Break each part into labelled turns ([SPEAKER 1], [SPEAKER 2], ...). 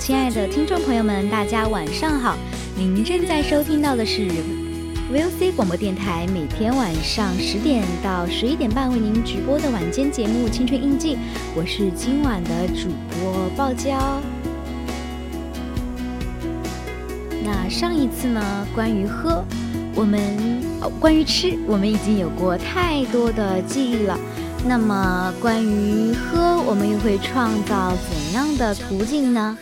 [SPEAKER 1] 亲爱的
[SPEAKER 2] 听众朋友们，大家晚上好！您正在收听到的是 VOC 广播电台，每天晚上十点到十一点半为您直播的晚间节目《青春印记》，我是今晚的主播爆娇。那上一次呢，关于喝，我们哦，关于吃，我们已经有过太多的记忆了。那么，关于喝，我们又会创造怎样的途径呢？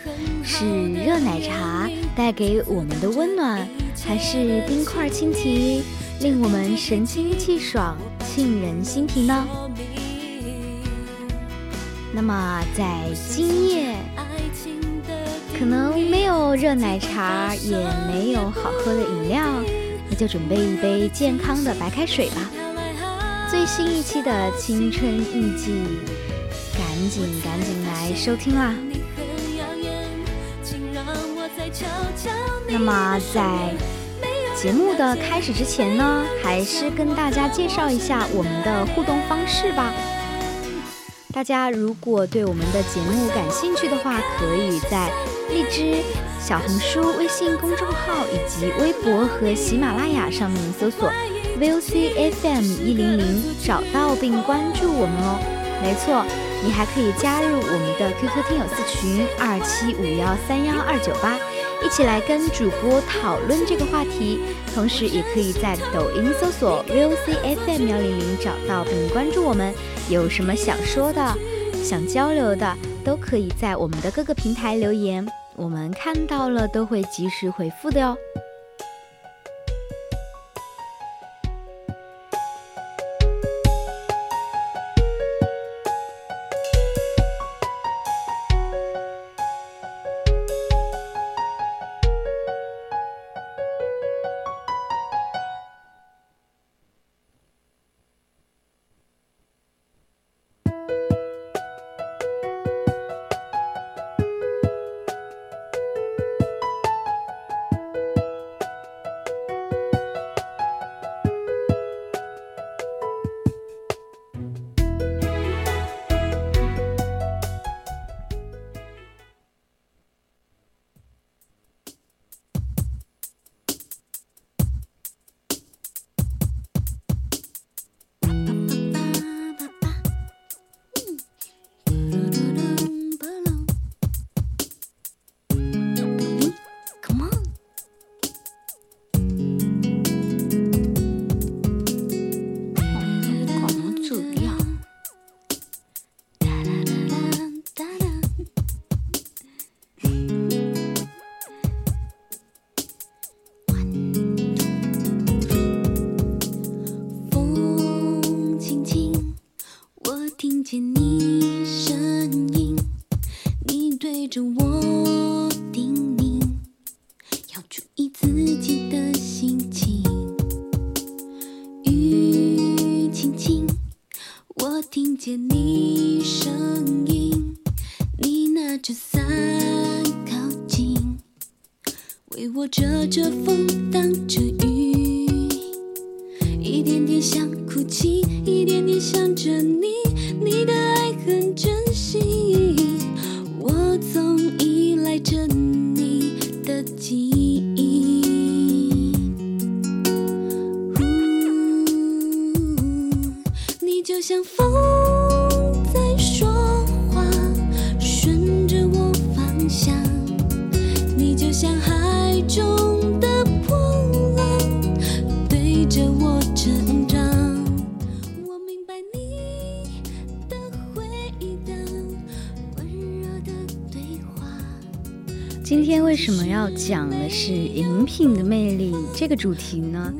[SPEAKER 2] 是热奶茶带给我们的温暖，还是冰块清提，令我们神清气爽、沁人心脾呢？那么，在今夜，可能没有热奶茶，也没有好喝的饮料，那就准备一杯健康的白开水吧。最新一期的《青春印记》，赶紧赶紧来收听啦！那么在节目的开始之前呢，还是跟大家介绍一下我们的互动方式吧。大家如果对我们的节目感兴趣的话，可以在荔枝、小红书、微信公众号以及微博和喜马拉雅上面搜索。VOCFM 一零零，找到并关注我们哦。没错，你还可以加入我们的 QQ 听友四群二七五幺三幺二九八，一起来跟主播讨论这个话题。同时，也可以在抖音搜索 VOCFM 幺零零，找到并关注我们。有什么想说的、想交流的，都可以在我们的各个平台留言，我们看到了都会及时回复的哟。这个主题呢？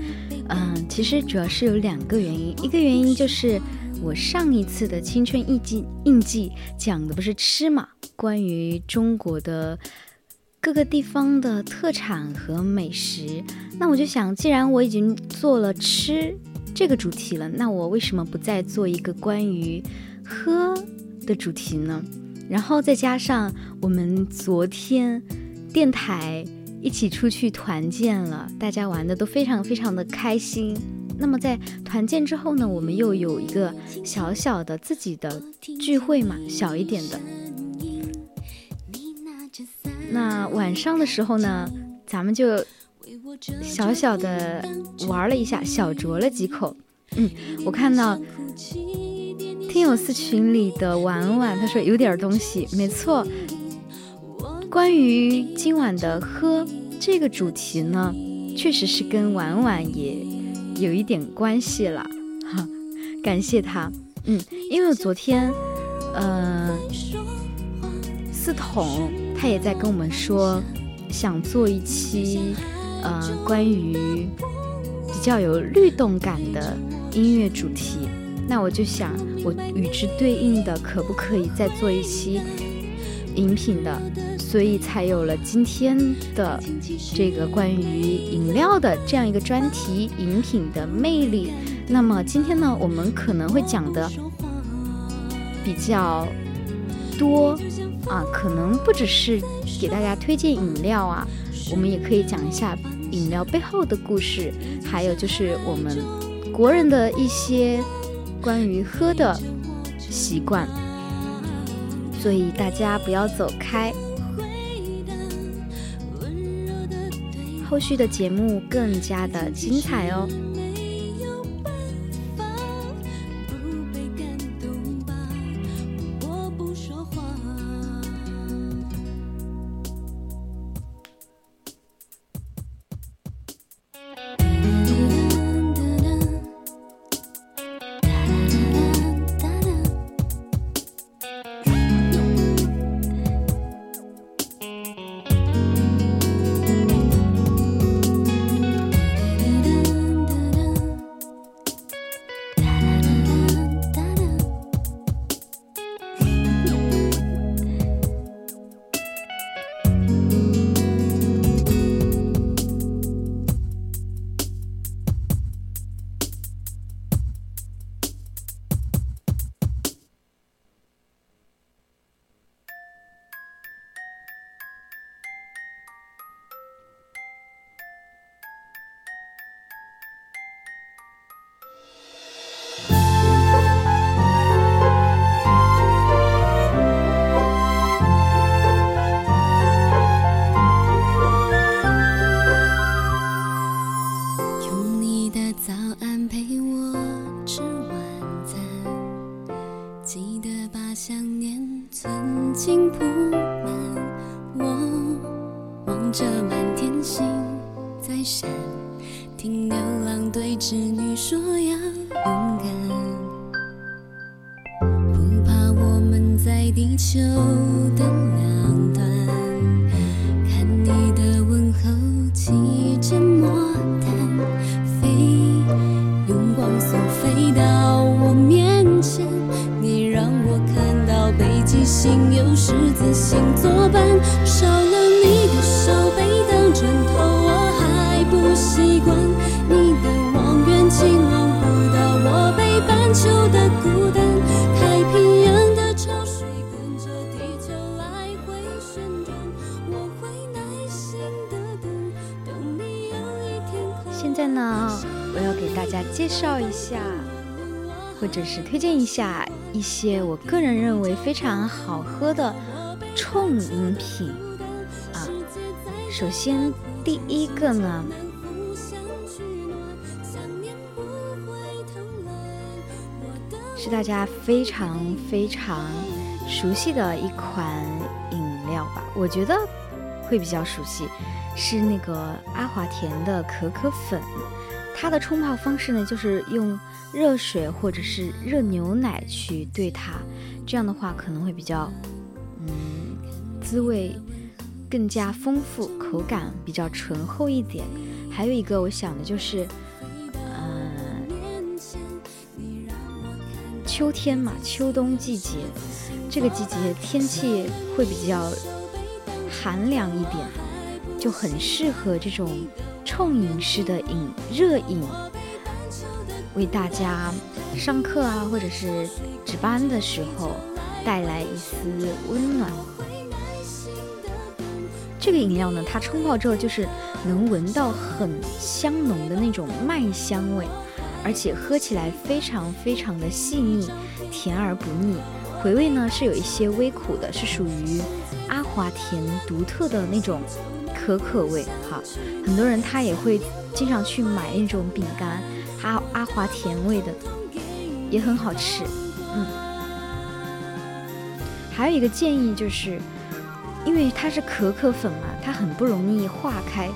[SPEAKER 2] 嗯、其实主要是有两个原因，一个原因就是我上一次的青春印记印记讲的不是吃嘛，关于中国的各个地方的特产和美食。那我就想，既然我已经做了吃这个主题了，那我为什么不再做一个关于喝的主题呢？然后再加上我们昨天电台一起出去团建了，大家玩的都非常非常的开心。那么在团建之后呢，我们又有一个小小的自己的聚会嘛，小一点的。那晚上的时候呢，咱们就小小的玩了一下，小酌了几口。嗯，我看到听友四群里的婉婉，她说有点东西，没错。关于今晚的喝这个主题呢，确实是跟婉婉也有一点关系了，哈，感谢她。嗯，因为昨天，呃，思彤她也在跟我们说，想做一期，呃，关于比较有律动感的音乐主题。那我就想，我与之对应的，可不可以再做一期饮品的？所以才有了今天的这个关于饮料的这样一个专题——饮品的魅力。那么今天呢，我们可能会讲的比较多啊，可能不只是给大家推荐饮料啊，我们也可以讲一下饮料背后的故事，还有就是我们国人的一些关于喝的习惯。所以大家不要走开。后续的节目更加的精彩哦。绍一下，或者是推荐一下一些我个人认为非常好喝的冲饮品啊。首先第一个呢，是大家非常非常熟悉的一款饮料吧？我觉得会比较熟悉。是那个阿华田的可可粉，它的冲泡方式呢，就是用热水或者是热牛奶去兑它，这样的话可能会比较，嗯，滋味更加丰富，口感比较醇厚一点。还有一个我想的就是，嗯，秋天嘛，秋冬季节，这个季节天气会比较寒凉一点。就很适合这种冲饮式的饮热饮，为大家上课啊，或者是值班的时候带来一丝温暖。这个饮料呢，它冲泡之后就是能闻到很香浓的那种麦香味，而且喝起来非常非常的细腻，甜而不腻，回味呢是有一些微苦的，是属于阿华田独特的那种。可可味哈，很多人他也会经常去买那种饼干，阿阿华甜味的，也很好吃。嗯，还有一个建议就是，因为它是可可粉嘛，它很不容易化开，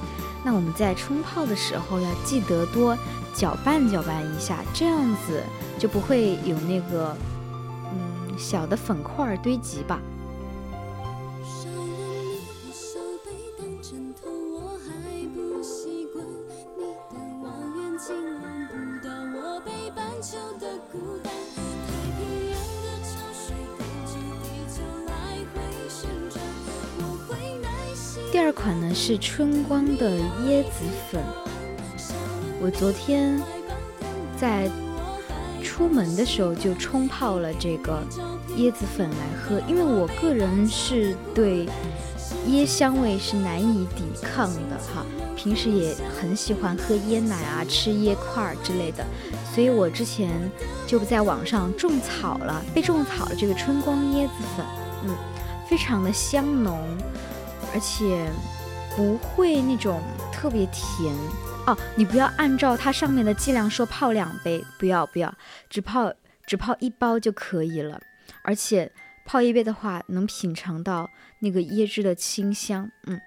[SPEAKER 2] 那我们在冲泡的时候要记得多搅拌搅拌一下，这样子就不会有那个嗯小的粉块堆积吧。款呢是春光的椰子粉，我昨天在出门的时候就冲泡了这个椰子粉来喝，因为我个人是对椰香味是难以抵抗的哈，平时也很喜欢喝椰奶啊，吃椰块儿之类的，所以我之前就在网上种草了，被种草了这个春光椰子粉，嗯，非常的香浓。而且不会那种特别甜哦，你不要按照它上面的剂量说泡两杯，不要不要，只泡只泡一包就可以了。而且泡一杯的话，能品尝到那个椰汁的清香。嗯，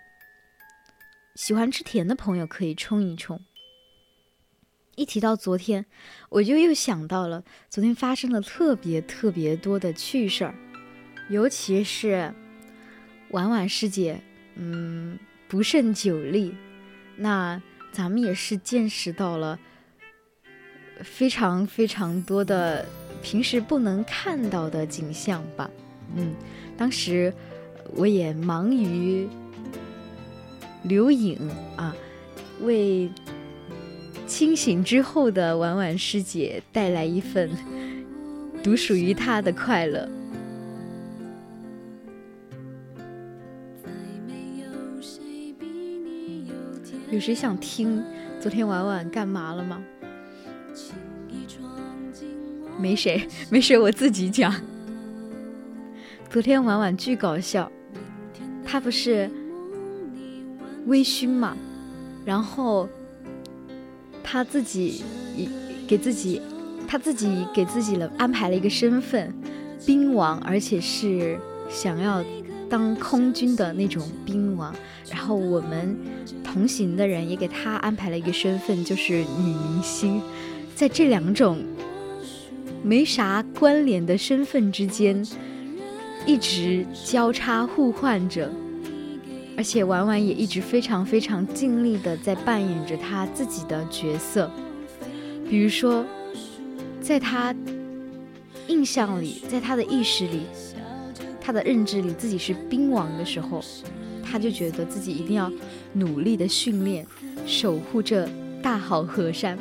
[SPEAKER 2] 喜欢吃甜的朋友可以冲一冲。一提到昨天，我就又想到了昨天发生了特别特别多的趣事儿，尤其是婉婉师姐。嗯，不胜酒力，那咱们也是见识到了非常非常多的平时不能看到的景象吧。嗯，当时我也忙于留影啊，为清醒之后的婉婉师姐带来一份独属于她的快乐。有谁想听昨天婉婉干嘛了吗？没谁，没谁，我自己讲。昨天婉婉巨搞笑，她不是微醺嘛，然后她自己给自己，她自己给自己了安排了一个身份，兵王，而且是想要当空军的那种兵王。然后我们同行的人也给他安排了一个身份，就是女明星。在这两种没啥关联的身份之间，一直交叉互换着，而且婉婉也一直非常非常尽力的在扮演着她自己的角色。比如说，在她印象里，在她的意识里，他的认知里，自己是兵王的时候。他就觉得自己一定要努力的训练，守护这大好河山。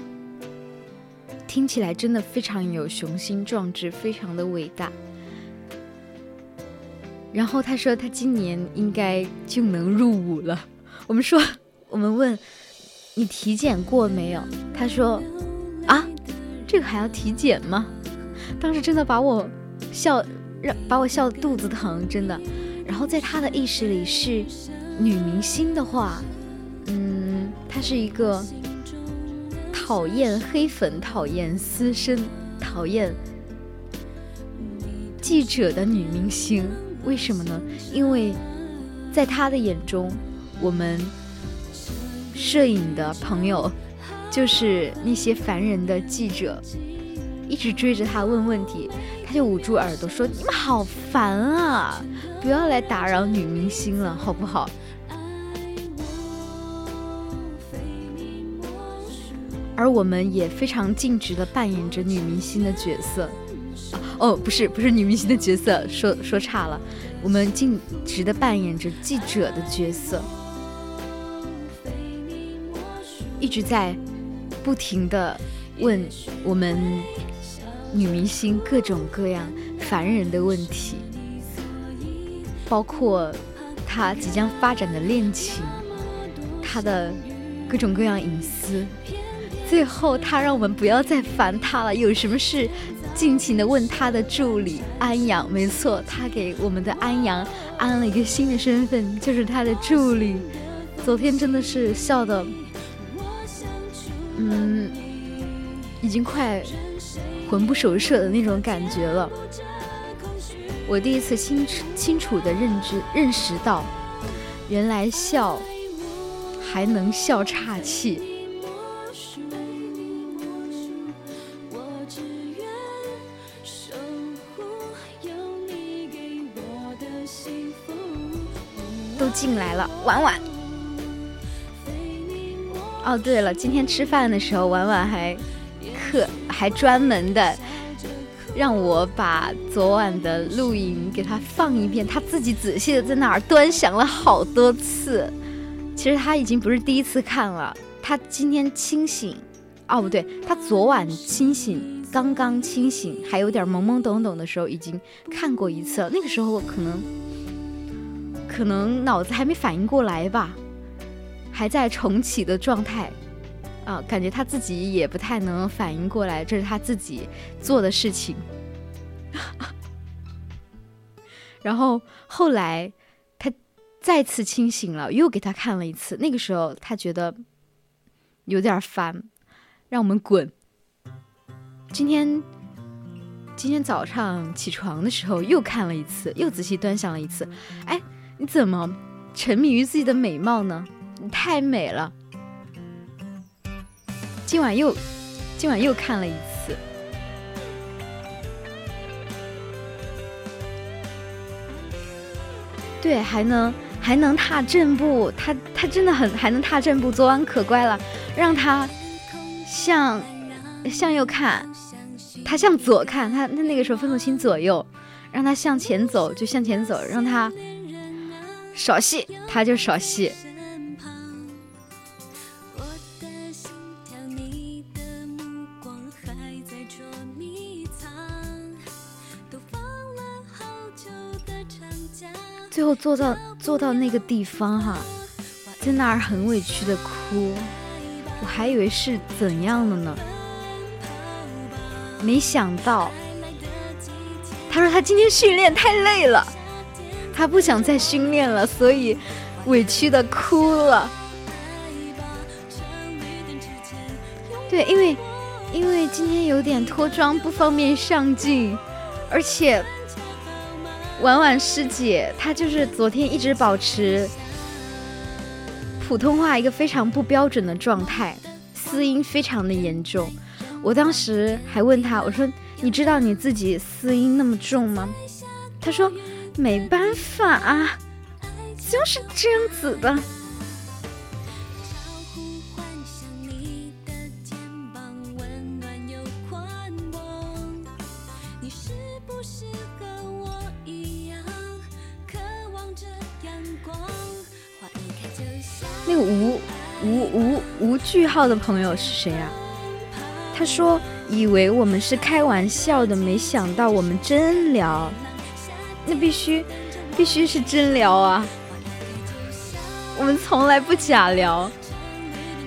[SPEAKER 2] 听起来真的非常有雄心壮志，非常的伟大。然后他说他今年应该就能入伍了。我们说，我们问你体检过没有？”他说：“啊，这个还要体检吗？”当时真的把我笑，让把我笑得肚子疼，真的。然后在他的意识里是女明星的话，嗯，她是一个讨厌黑粉、讨厌私生、讨厌记者的女明星。为什么呢？因为在他的眼中，我们摄影的朋友就是那些烦人的记者，一直追着他问问题，就捂住耳朵说：“你们好烦啊，不要来打扰女明星了，好不好？”而我们也非常尽职的扮演着女明星的角色。哦，不是，不是女明星的角色，说说差了。我们尽职的扮演着记者的角色，一直在不停的问我们女明星各种各样烦人的问题，包括她即将发展的恋情，她的各种各样隐私。最后，她让我们不要再烦她了，有什么事？尽情的问她的助理安阳，没错，她给我们的安阳安了一个新的身份，就是她的助理。昨天真的是笑的，嗯，已经快魂不守舍的那种感觉了。我第一次清楚清楚的认知认识到，原来笑还能笑岔气。都进来了，婉婉。哦，对了，今天吃饭的时候，婉婉还还专门的让我把昨晚的录影给他放一遍，他自己仔细的在那儿端详了好多次。其实他已经不是第一次看了，他今天清醒，哦不对，他昨晚清醒，刚刚清醒，还有点懵懵懂懂的时候已经看过一次了。那个时候可能。可能脑子还没反应过来吧，还在重启的状态，啊，感觉他自己也不太能反应过来，这是他自己做的事情。然后后来他再次清醒了，又给他看了一次，那个时候他觉得有点烦，让我们滚。今天今天早上起床的时候又看了一次，又仔细端详了一次，哎。你怎么沉迷于自己的美貌呢？你太美了。今晚又，今晚又看了一次。对，还能还能踏正步，他他真的很还能踏正步。昨晚可乖了，让他向向右看，他向左看，他他那个时候分不清左右，让他向前走就向前走，让他。少戏，他就少戏。坐到坐到那个地方哈，在那儿很委屈的哭，我还以为是怎样的呢，没想到，他说他今天训练太累了。他不想再训练了，所以委屈的哭了。对，因为因为今天有点脱妆，不方便上镜，而且婉婉师姐她就是昨天一直保持普通话一个非常不标准的状态，嘶音非常的严重。我当时还问她，我说：“你知道你自己嘶音那么重吗？”她说。没办法啊，就是这样子的。那个无无无无句号的朋友是谁啊？他说：“以为我们是开玩笑的，没想到我们真聊。”那必须，必须是真聊啊！我们从来不假聊。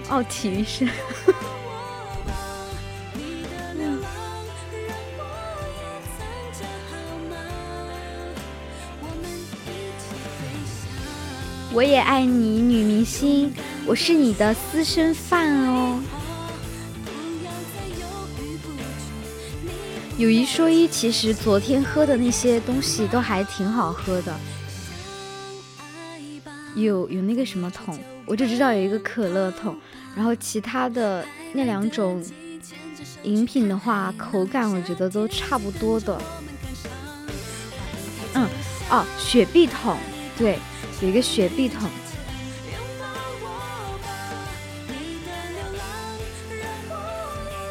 [SPEAKER 2] 哦，体育生。我也爱你，女明星，我是你的私生饭哦。有一说一，其实昨天喝的那些东西都还挺好喝的。有有那个什么桶，我就知道有一个可乐桶，然后其他的那两种饮品的话，口感我觉得都差不多的。嗯，哦，雪碧桶，对。有一个雪碧桶。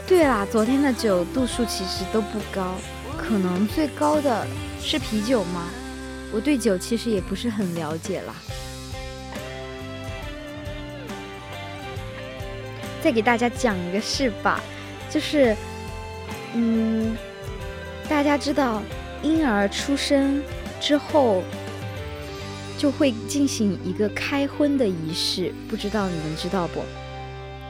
[SPEAKER 2] 对啦，昨天的酒度数其实都不高，可能最高的是啤酒吗？我对酒其实也不是很了解啦。再给大家讲一个事吧，就是，嗯，大家知道婴儿出生之后。就会进行一个开荤的仪式，不知道你们知道不？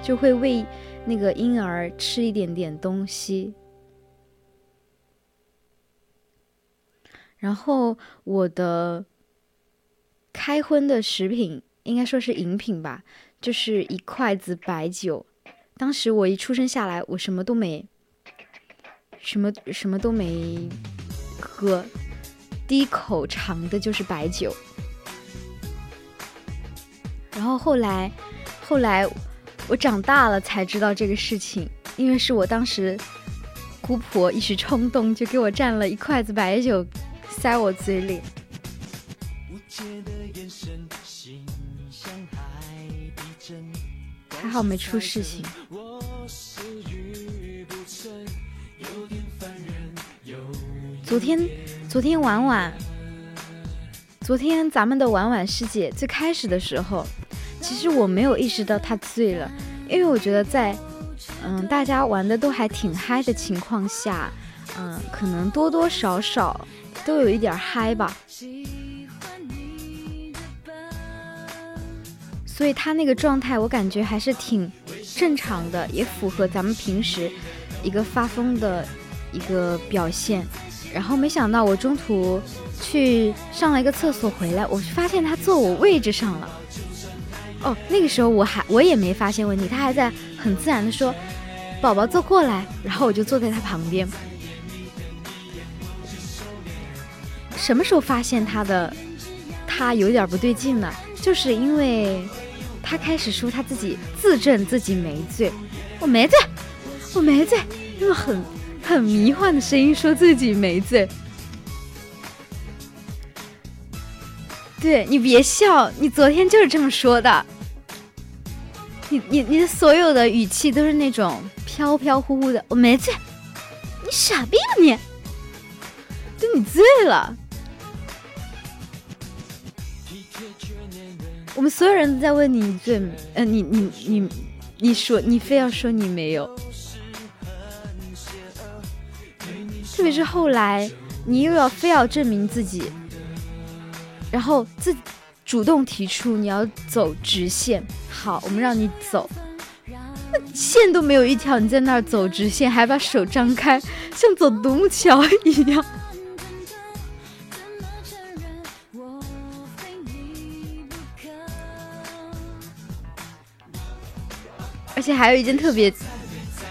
[SPEAKER 2] 就会喂那个婴儿吃一点点东西。然后我的开荤的食品应该说是饮品吧，就是一筷子白酒。当时我一出生下来，我什么都没，什么什么都没喝，第一口尝的就是白酒。然后后来，后来我长大了才知道这个事情，因为是我当时姑婆一时冲动就给我蘸了一筷子白酒塞我嘴里。还好没出事情。昨天，昨天婉婉，昨天咱们的婉婉师姐最开始的时候。其实我没有意识到他醉了，因为我觉得在，嗯，大家玩的都还挺嗨的情况下，嗯，可能多多少少都有一点嗨吧。所以他那个状态，我感觉还是挺正常的，也符合咱们平时一个发疯的一个表现。然后没想到我中途去上了一个厕所回来，我发现他坐我位置上了。哦，那个时候我还我也没发现问题，他还在很自然的说：“宝宝坐过来。”然后我就坐在他旁边。什么时候发现他的他有点不对劲呢？就是因为他开始说他自己自证自己没醉，我没醉，我没醉，用很很迷幻的声音说自己没醉。对你别笑，你昨天就是这么说的。你你你所有的语气都是那种飘飘忽忽的。我没醉，你傻逼吧你？就你醉了。我们所有人都在问你醉嗯？呃，你你你你说你非要说你没有，特别是后来你又要非要证明自己。然后自主动提出你要走直线，好，我们让你走，那线都没有一条，你在那儿走直线，还把手张开，像走独木桥一样。而且还有一件特别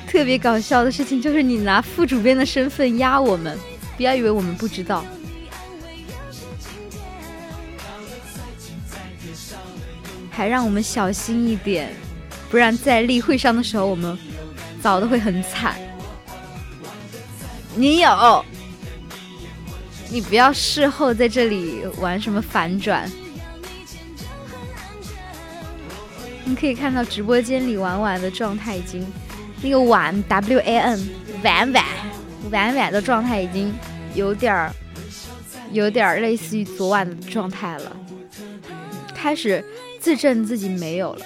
[SPEAKER 2] 特别搞笑的事情，就是你拿副主编的身份压我们，不要以为我们不知道。还让我们小心一点，不然在例会上的时候，我们早的会很惨。你有，你不要事后在这里玩什么反转。你可以看到直播间里婉婉的状态已经，那个婉 W A N 婉婉婉婉的状态已经有点儿，有点儿类似于昨晚的状态了，开始。自证自己没有了，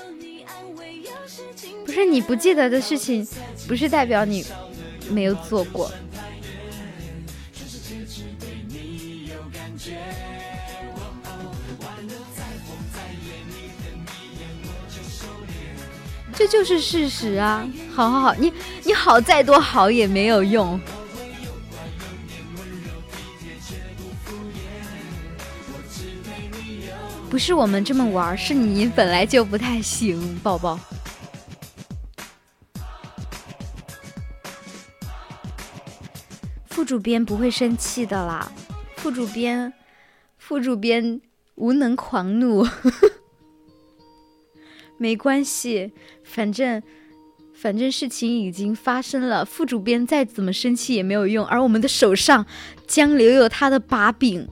[SPEAKER 2] 不是你不记得的事情，不是代表你没有做过。这就是事实啊！好好好，你你好再多好也没有用。不是我们这么玩，是你本来就不太行，宝宝。副主编不会生气的啦，副主编，副主编无能狂怒，没关系，反正反正事情已经发生了，副主编再怎么生气也没有用，而我们的手上将留有他的把柄。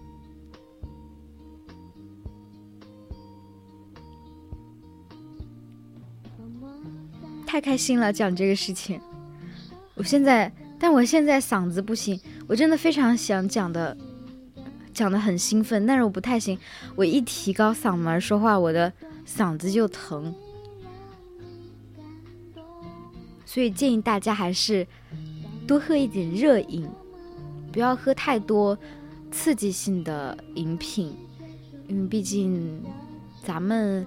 [SPEAKER 2] 太开心了，讲这个事情，我现在。但我现在嗓子不行，我真的非常想讲的，讲的很兴奋，但是我不太行，我一提高嗓门说话，我的嗓子就疼，所以建议大家还是多喝一点热饮，不要喝太多刺激性的饮品，因为毕竟咱们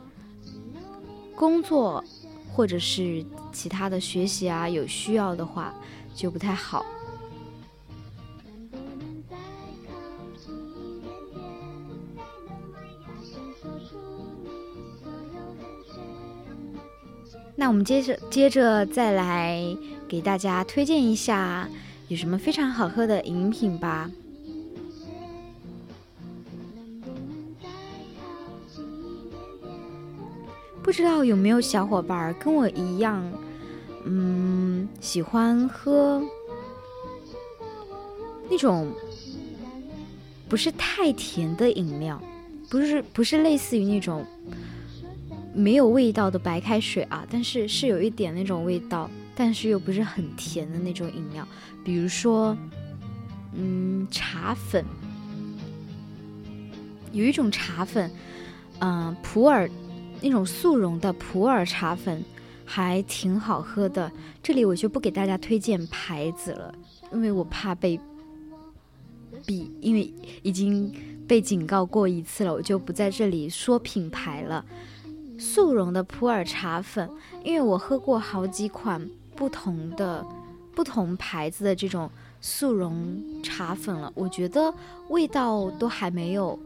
[SPEAKER 2] 工作或者是其他的学习啊，有需要的话。就不太好。那我们接着接着再来给大家推荐一下有什么非常好喝的饮品吧。不知道有没有小伙伴跟我一样？嗯，喜欢喝那种不是太甜的饮料，不是不是类似于那种没有味道的白开水啊，但是是有一点那种味道，但是又不是很甜的那种饮料，比如说，嗯，茶粉，有一种茶粉，嗯，普洱那种速溶的普洱茶粉。还挺好喝的，这里我就不给大家推荐牌子了，因为我怕被比，因为已经被警告过一次了，我就不在这里说品牌了。速溶的普洱茶粉，因为我喝过好几款不同的、不同牌子的这种速溶茶粉了，我觉得味道都还没有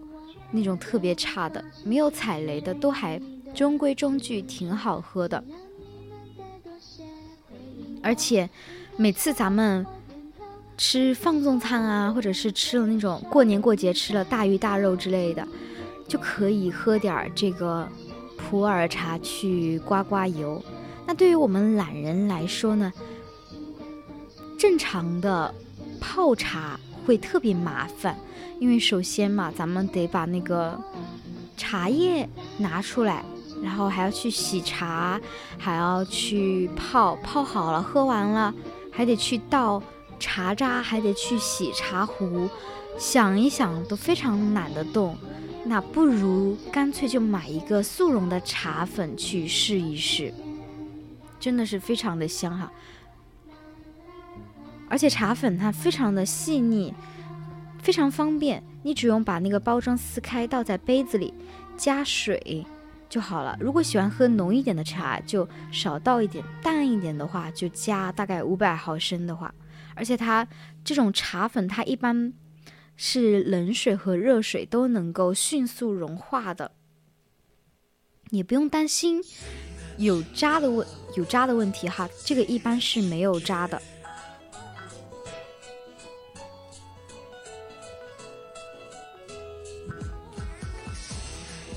[SPEAKER 2] 那种特别差的，没有踩雷的，都还中规中矩，挺好喝的。而且，每次咱们吃放纵餐啊，或者是吃了那种过年过节吃了大鱼大肉之类的，就可以喝点这个普洱茶去刮刮油。那对于我们懒人来说呢，正常的泡茶会特别麻烦，因为首先嘛，咱们得把那个茶叶拿出来。然后还要去洗茶，还要去泡泡好了，喝完了还得去倒茶渣，还得去洗茶壶，想一想都非常懒得动。那不如干脆就买一个速溶的茶粉去试一试，真的是非常的香哈。而且茶粉它非常的细腻，非常方便，你只用把那个包装撕开，倒在杯子里，加水。就好了。如果喜欢喝浓一点的茶，就少倒一点；淡一点的话，就加大概五百毫升的话。而且它这种茶粉，它一般是冷水和热水都能够迅速融化的，也不用担心有渣的问有渣的问题哈。这个一般是没有渣的。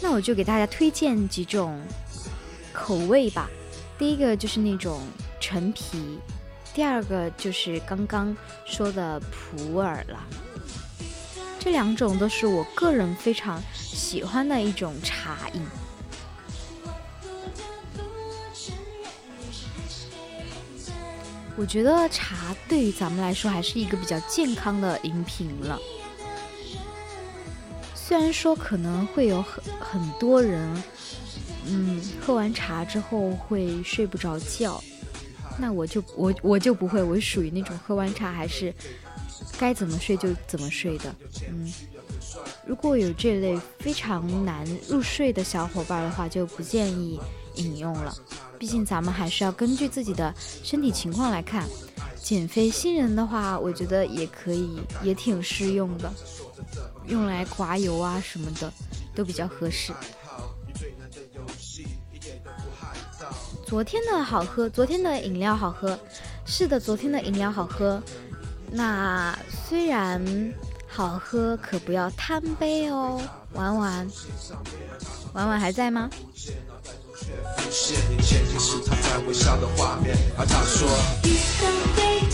[SPEAKER 2] 那我就给大家推荐几种口味吧。第一个就是那种陈皮，第二个就是刚刚说的普洱了。这两种都是我个人非常喜欢的一种茶饮。我觉得茶对于咱们来说还是一个比较健康的饮品了。虽然说可能会有很很多人，嗯，喝完茶之后会睡不着觉，那我就我我就不会，我属于那种喝完茶还是该怎么睡就怎么睡的，嗯，
[SPEAKER 3] 如果有这类非常难入睡的小伙伴的话，就不建议饮用了。毕竟咱们还是要根据自己的身体情况来看。减肥新人的话，我觉得也可以，也挺适用的，用来刮油啊什么的，都比较合适。昨天的好喝，昨天的饮料好喝，是的，昨天的饮料好喝。那虽然好喝，可不要贪杯哦。婉婉，婉婉还在吗？
[SPEAKER 1] 一。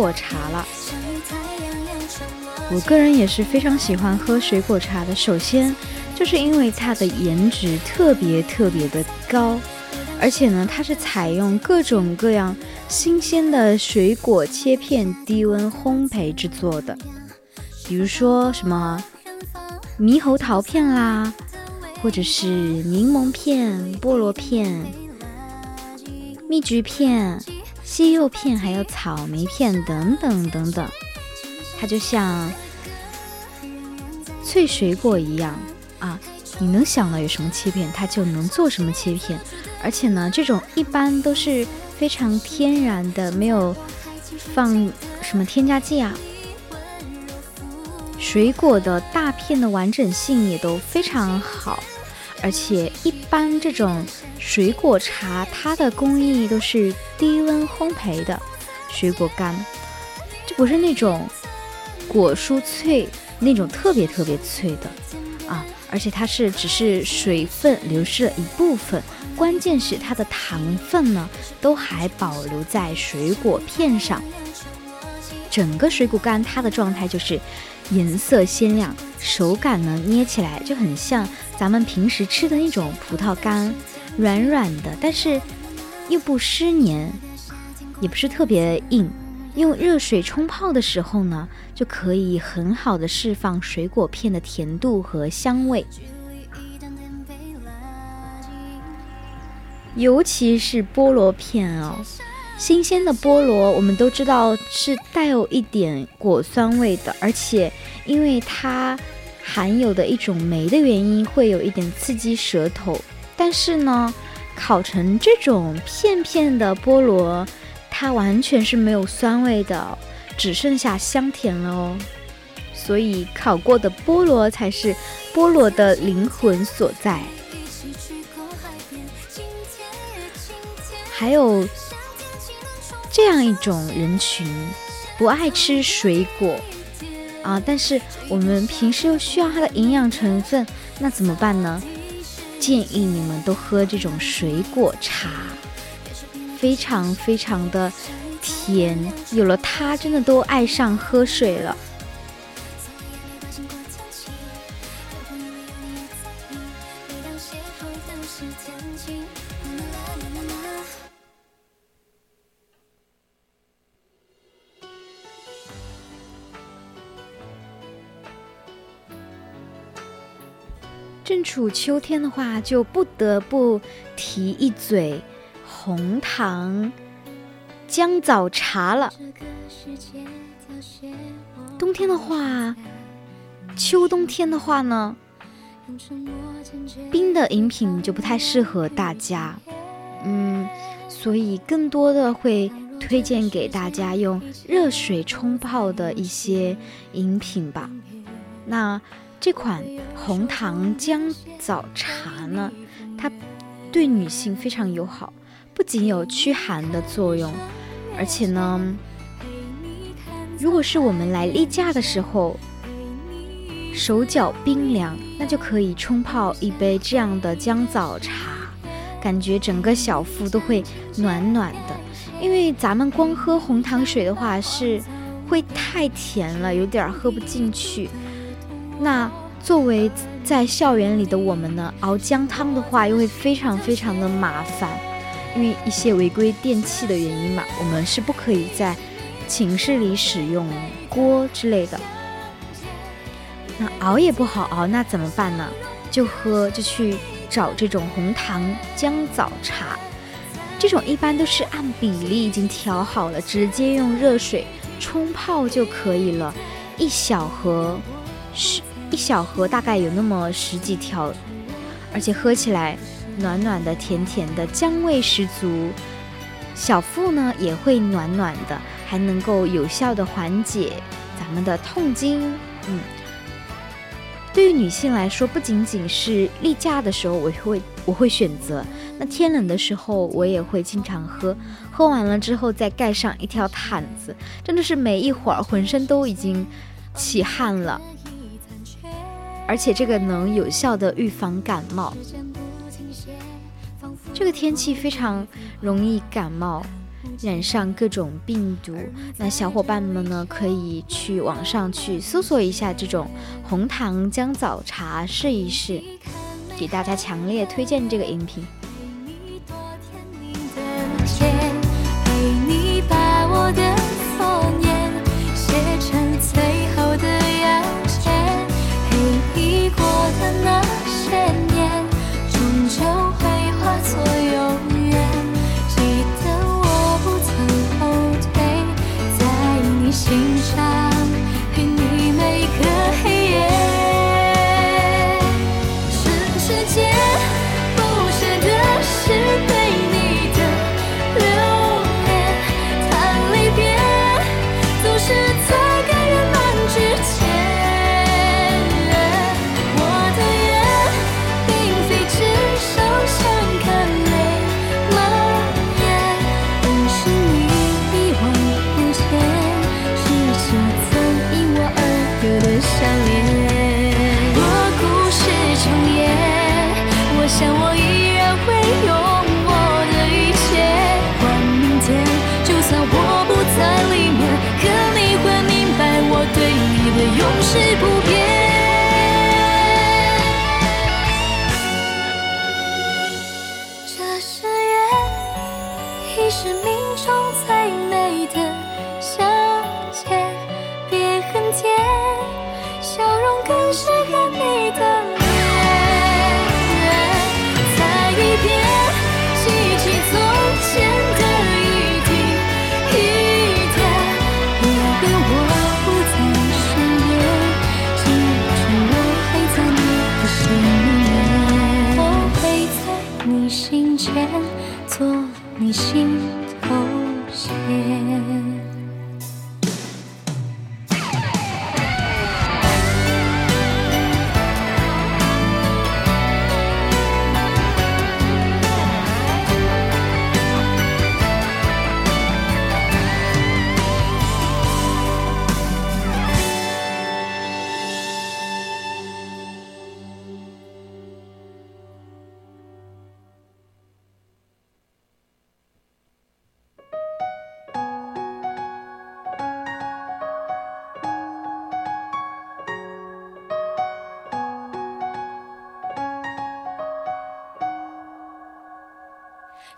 [SPEAKER 2] 果茶了。我个人也是非常喜欢喝水果茶的。首先，就是因为它的颜值特别特别的高，而且呢，它是采用各种各样新鲜的水果切片低温烘焙制作的，比如说什么猕猴桃片啦，或者是柠檬片、菠萝片、蜜橘片、西柚片，还有草莓片等等等等。它就像脆水果一样啊，你能想到有什么切片，它就能做什么切片。而且呢，这种一般都是非常天然的，没有放什么添加剂啊。水果的大片的完整性也都非常好，而且一般这种水果茶，它的工艺都是低温烘焙的水果干，就不是那种。果蔬脆那种特别特别脆的啊，而且它是只是水分流失了一部分，关键是它的糖分呢都还保留在水果片上。整个水果干它的状态就是颜色鲜亮，手感呢捏起来就很像咱们平时吃的那种葡萄干，软软的，但是又不湿黏，也不是特别硬。用热水冲泡的时候呢，就可以很好的释放水果片的甜度和香味。尤其是菠萝片哦，新鲜的菠萝我们都知道是带有一点果酸味的，而且因为它含有的一种酶的原因，会有一点刺激舌头。但是呢，烤成这种片片的菠萝。它完全是没有酸味的，只剩下香甜了哦。所以烤过的菠萝才是菠萝的灵魂所在。还有这样一种人群，不爱吃水果啊，但是我们平时又需要它的营养成分，那怎么办呢？建议你们都喝这种水果茶。非常非常的甜，有了它，真的都爱上喝水了。处秋天的话，就不得不提一嘴。红糖姜枣茶了。冬天的话，秋冬天的话呢，冰的饮品就不太适合大家。嗯，所以更多的会推荐给大家用热水冲泡的一些饮品吧。那这款红糖姜枣茶呢，它对女性非常友好。不仅有驱寒的作用，而且呢，如果是我们来例假的时候，手脚冰凉，那就可以冲泡一杯这样的姜枣茶，感觉整个小腹都会暖暖的。因为咱们光喝红糖水的话是会太甜了，有点喝不进去。那作为在校园里的我们呢，熬姜汤的话又会非常非常的麻烦。因为一些违规电器的原因嘛，我们是不可以在寝室里使用锅之类的。那熬也不好熬，那怎么办呢？就喝，就去找这种红糖姜枣茶。这种一般都是按比例已经调好了，直接用热水冲泡就可以了。一小盒，是一小盒大概有那么十几条，而且喝起来。暖暖的、甜甜的，姜味十足，小腹呢也会暖暖的，还能够有效的缓解咱们的痛经，嗯，对于女性来说，不仅仅是例假的时候我会我会选择，那天冷的时候我也会经常喝，喝完了之后再盖上一条毯子，真的是没一会儿浑身都已经起汗了，而且这个能有效的预防感冒。这个天气非常容易感冒。染上各种病毒，那小伙伴们呢，可以去网上去搜索一下这种红糖姜枣茶试一试，给大家强烈推荐这个饮品。
[SPEAKER 3] 过的那些年终究会化作永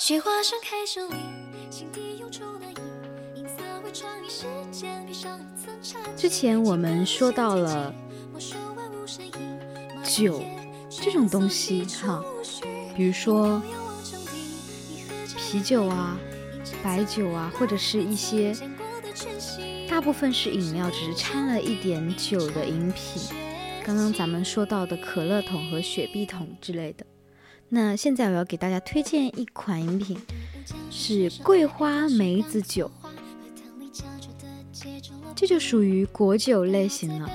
[SPEAKER 2] 雪花盛开手里，心底涌出那银色伪装一时间披上一层缠。之前我们说到了酒这种东西哈，比如说啤酒啊、白酒啊，或者是一些大部分是饮料，只是掺了一点酒的饮品。刚刚咱们说到的可乐桶和雪碧桶之类的。那现在我要给大家推荐一款饮品，是桂花梅子酒，这就属于果酒类型了。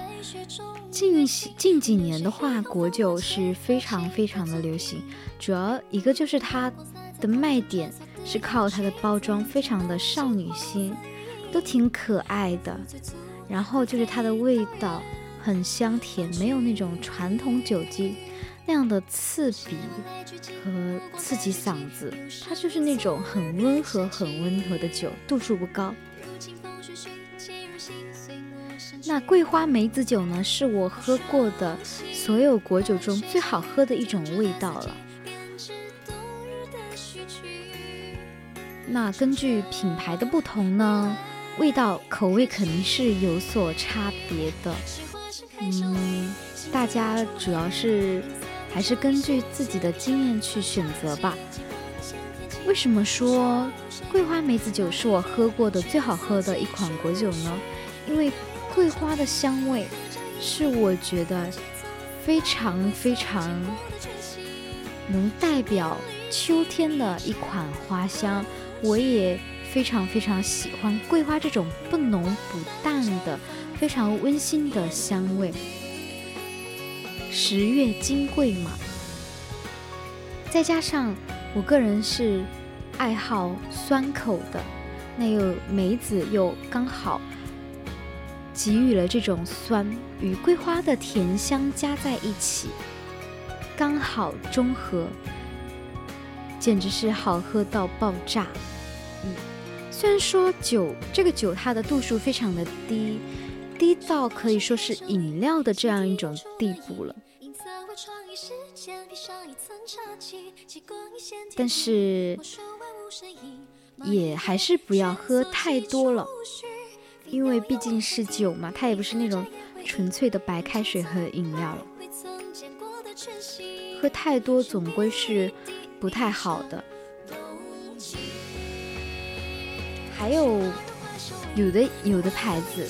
[SPEAKER 2] 近近几年的话，果酒是非常非常的流行，主要一个就是它的卖点是靠它的包装，非常的少女心，都挺可爱的。然后就是它的味道很香甜，没有那种传统酒精。那样的刺鼻和刺激嗓子，它就是那种很温和、很温和的酒，度数不高。那桂花梅子酒呢，是我喝过的所有果酒中最好喝的一种味道了。那根据品牌的不同呢，味道口味肯定是有所差别的。嗯，大家主要是。还是根据自己的经验去选择吧。为什么说桂花梅子酒是我喝过的最好喝的一款果酒呢？因为桂花的香味是我觉得非常非常能代表秋天的一款花香。我也非常非常喜欢桂花这种不浓不淡的非常温馨的香味。十月金桂嘛，再加上我个人是爱好酸口的，那又梅子又刚好给予了这种酸，与桂花的甜香加在一起，刚好中和，简直是好喝到爆炸。嗯，虽然说酒这个酒它的度数非常的低，低到可以说是饮料的这样一种地步了。但是也还是不要喝太多了，因为毕竟是酒嘛，它也不是那种纯粹的白开水和饮料了。喝太多总归是不太好的。还有有的有的牌子。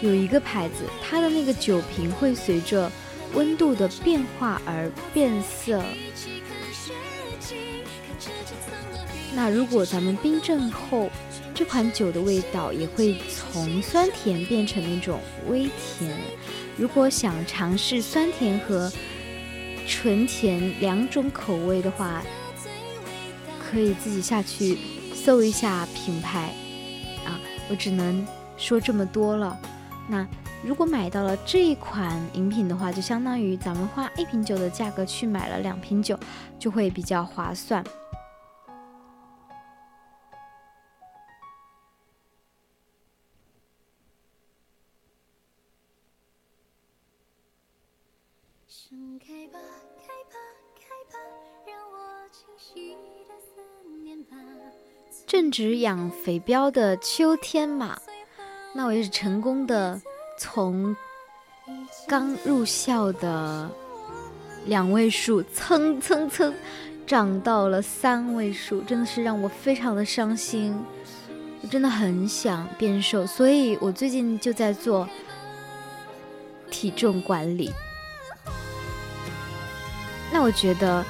[SPEAKER 2] 有一个牌子，它的那个酒瓶会随着温度的变化而变色。那如果咱们冰镇后，这款酒的味道也会从酸甜变成那种微甜。如果想尝试酸甜和纯甜两种口味的话，可以自己下去搜一下品牌。啊，我只能说这么多了。那如果买到了这一款饮品的话，就相当于咱们花一瓶酒的价格去买了两瓶酒，就会比较划算。正值养肥膘的秋天嘛。那我也是成功的从刚入校的两位数蹭蹭蹭涨到了三位数，真的是让我非常的伤心。我真的很想变瘦，所以我最近就在做体重管理。那我觉得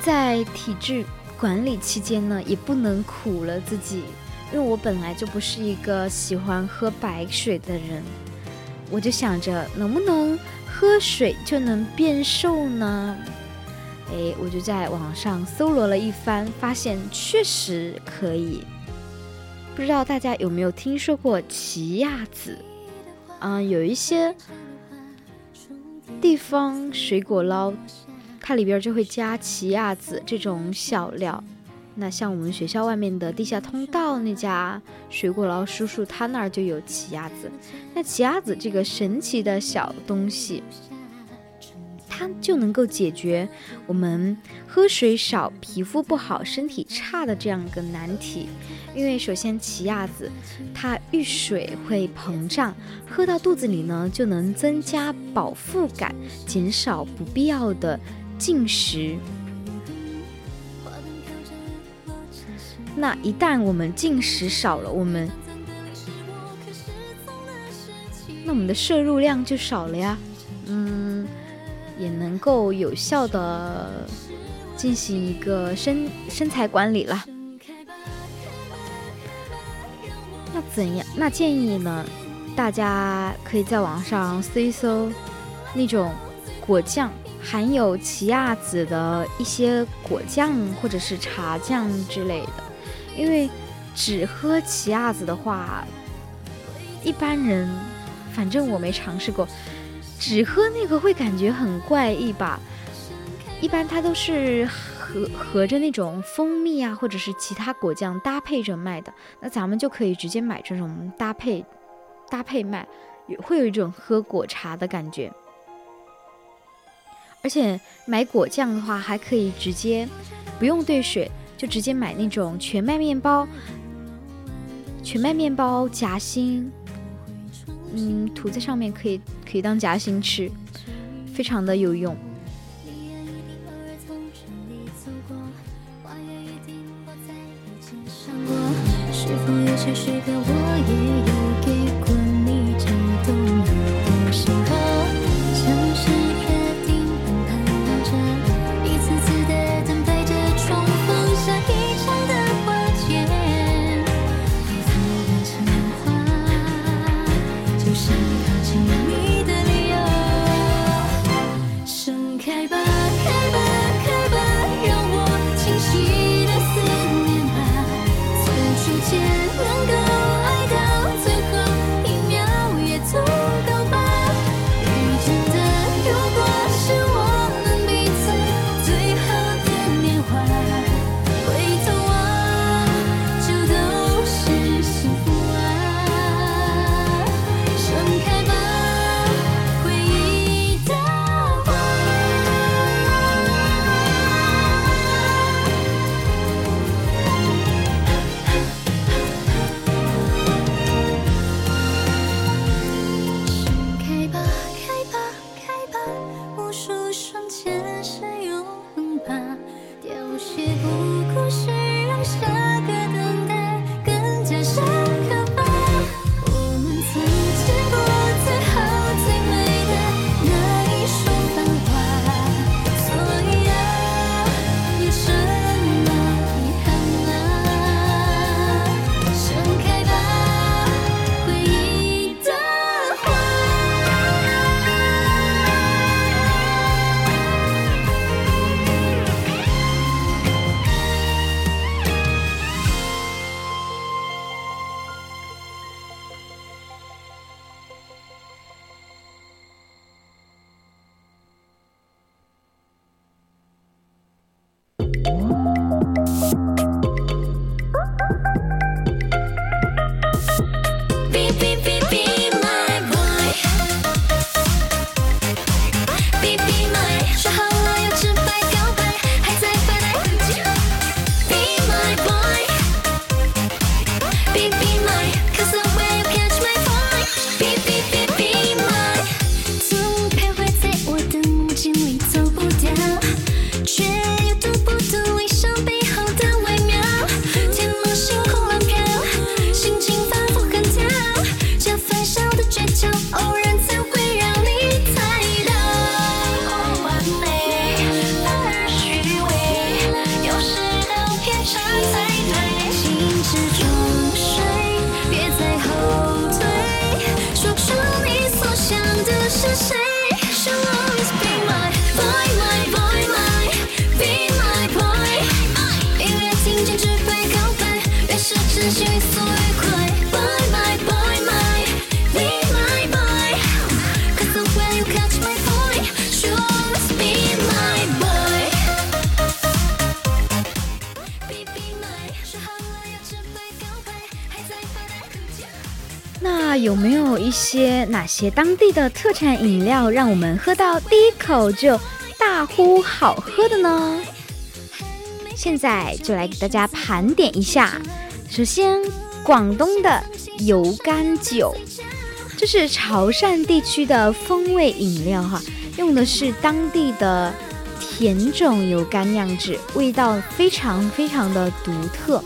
[SPEAKER 2] 在体质管理期间呢，也不能苦了自己。因为我本来就不是一个喜欢喝白水的人，我就想着能不能喝水就能变瘦呢？哎，我就在网上搜罗了一番，发现确实可以。不知道大家有没有听说过奇亚籽？嗯，有一些地方水果捞，它里边就会加奇亚籽这种小料。那像我们学校外面的地下通道那家水果捞叔叔，他那儿就有奇亚籽。那奇亚籽这个神奇的小东西，它就能够解决我们喝水少、皮肤不好、身体差的这样一个难题。因为首先奇亚籽它遇水会膨胀，喝到肚子里呢就能增加饱腹感，减少不必要的进食。那一旦我们进食少了，我们那我们的摄入量就少了呀，嗯，也能够有效的进行一个身身材管理了。那怎样？那建议呢？大家可以在网上搜一搜那种果酱，含有奇亚籽的一些果酱或者是茶酱之类的。因为只喝奇亚籽的话，一般人，反正我没尝试过，只喝那个会感觉很怪异吧。一般它都是和和着那种蜂蜜啊，或者是其他果酱搭配着卖的。那咱们就可以直接买这种搭配搭配卖，会有一种喝果茶的感觉。而且买果酱的话，还可以直接不用兑水。就直接买那种全麦面包，全麦面包夹心，嗯，涂在上面可以可以当夹心吃，非常的有用。是否有些时刻，我也有。些当地的特产饮料，让我们喝到第一口就大呼好喝的呢？现在就来给大家盘点一下。首先，广东的油甘酒，这是潮汕地区的风味饮料哈，用的是当地的甜种油甘酿制，味道非常非常的独特。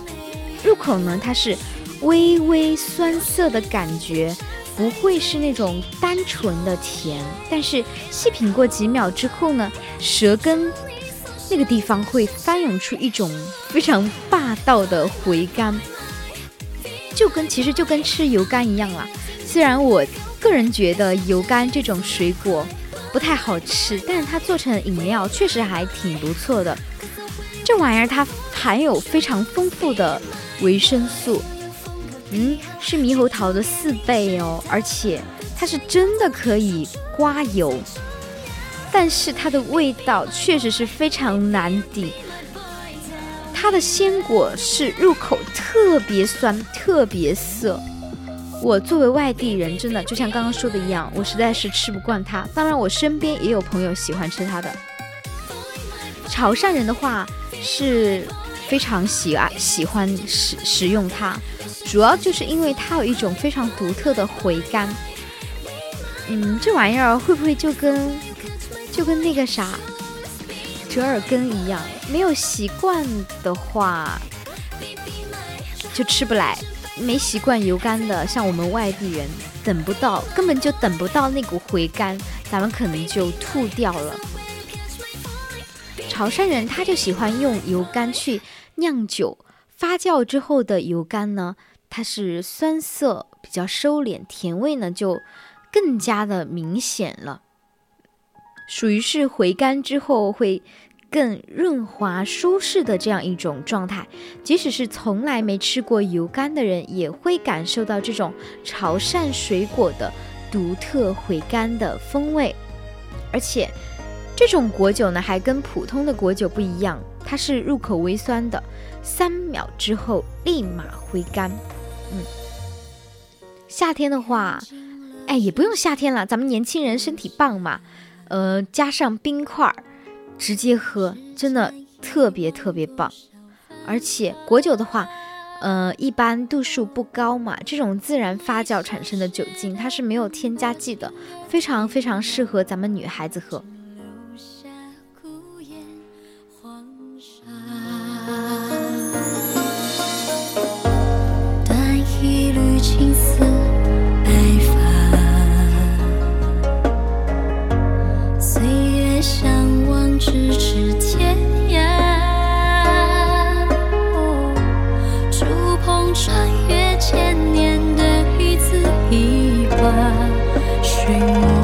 [SPEAKER 2] 入口呢，它是。微微酸涩的感觉，不会是那种单纯的甜，但是细品过几秒之后呢，舌根那个地方会翻涌出一种非常霸道的回甘，就跟其实就跟吃油柑一样啦。虽然我个人觉得油柑这种水果不太好吃，但是它做成饮料确实还挺不错的。这玩意儿它含有非常丰富的维生素。嗯，是猕猴桃的四倍哦，而且它是真的可以刮油，但是它的味道确实是非常难抵。它的鲜果是入口特别酸、特别涩。我作为外地人，真的就像刚刚说的一样，我实在是吃不惯它。当然，我身边也有朋友喜欢吃它的。潮汕人的话是非常喜爱、喜欢食食用它。主要就是因为它有一种非常独特的回甘，嗯，这玩意儿会不会就跟就跟那个啥折耳根一样？没有习惯的话就吃不来，没习惯油甘的，像我们外地人等不到，根本就等不到那股回甘，咱们可能就吐掉了。潮汕人他就喜欢用油甘去酿酒，发酵之后的油甘呢。它是酸涩比较收敛，甜味呢就更加的明显了，属于是回甘之后会更润滑舒适的这样一种状态。即使是从来没吃过油甘的人，也会感受到这种潮汕水果的独特回甘的风味。而且这种果酒呢，还跟普通的果酒不一样，它是入口微酸的，三秒之后立马回甘。嗯，夏天的话，哎，也不用夏天了，咱们年轻人身体棒嘛，呃，加上冰块儿，直接喝，真的特别特别棒。而且果酒的话，呃，一般度数不高嘛，这种自然发酵产生的酒精，它是没有添加剂的，非常非常适合咱们女孩子喝。
[SPEAKER 4] 青丝白发，岁月相望咫尺天涯、哦，触碰穿越千年的一
[SPEAKER 3] 字一画，寻我。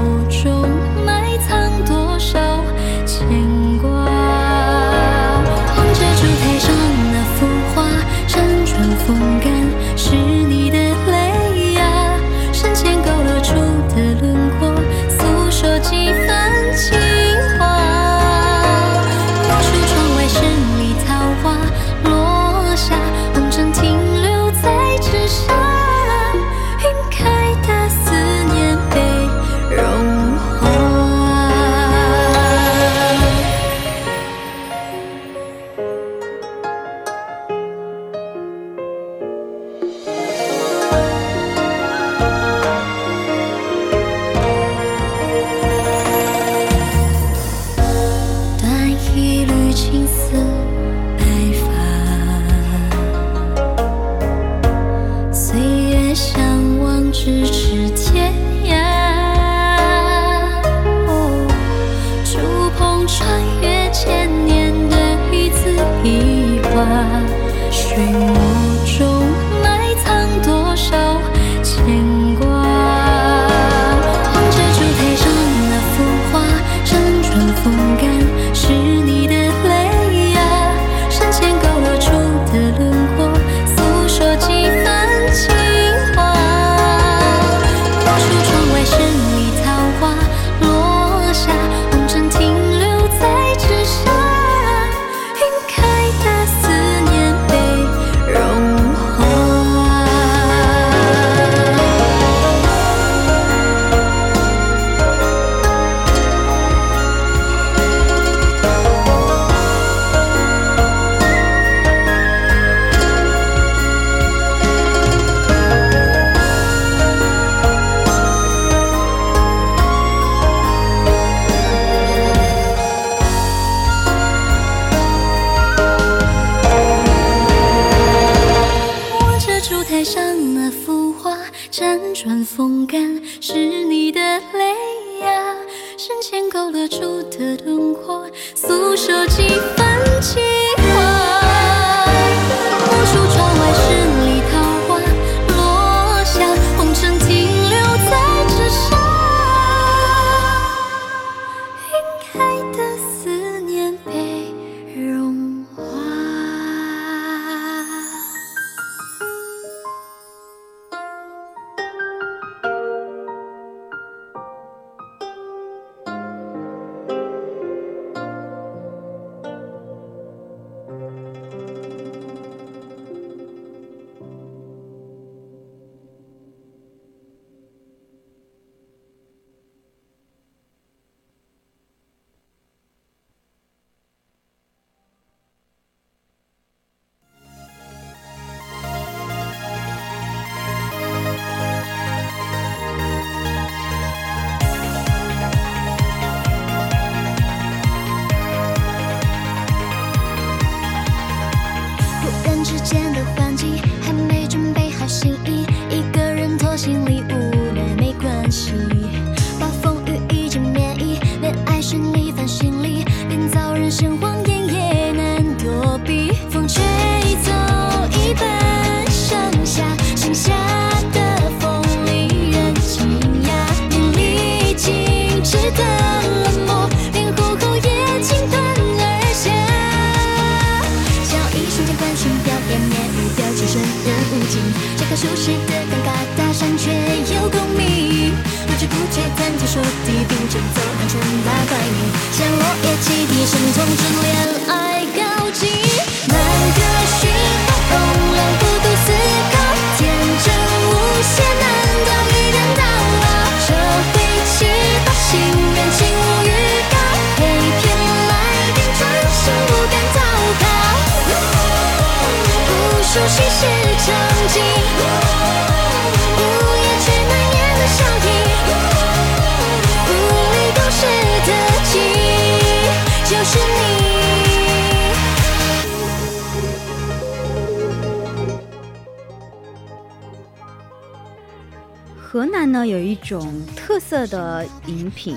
[SPEAKER 3] 饮品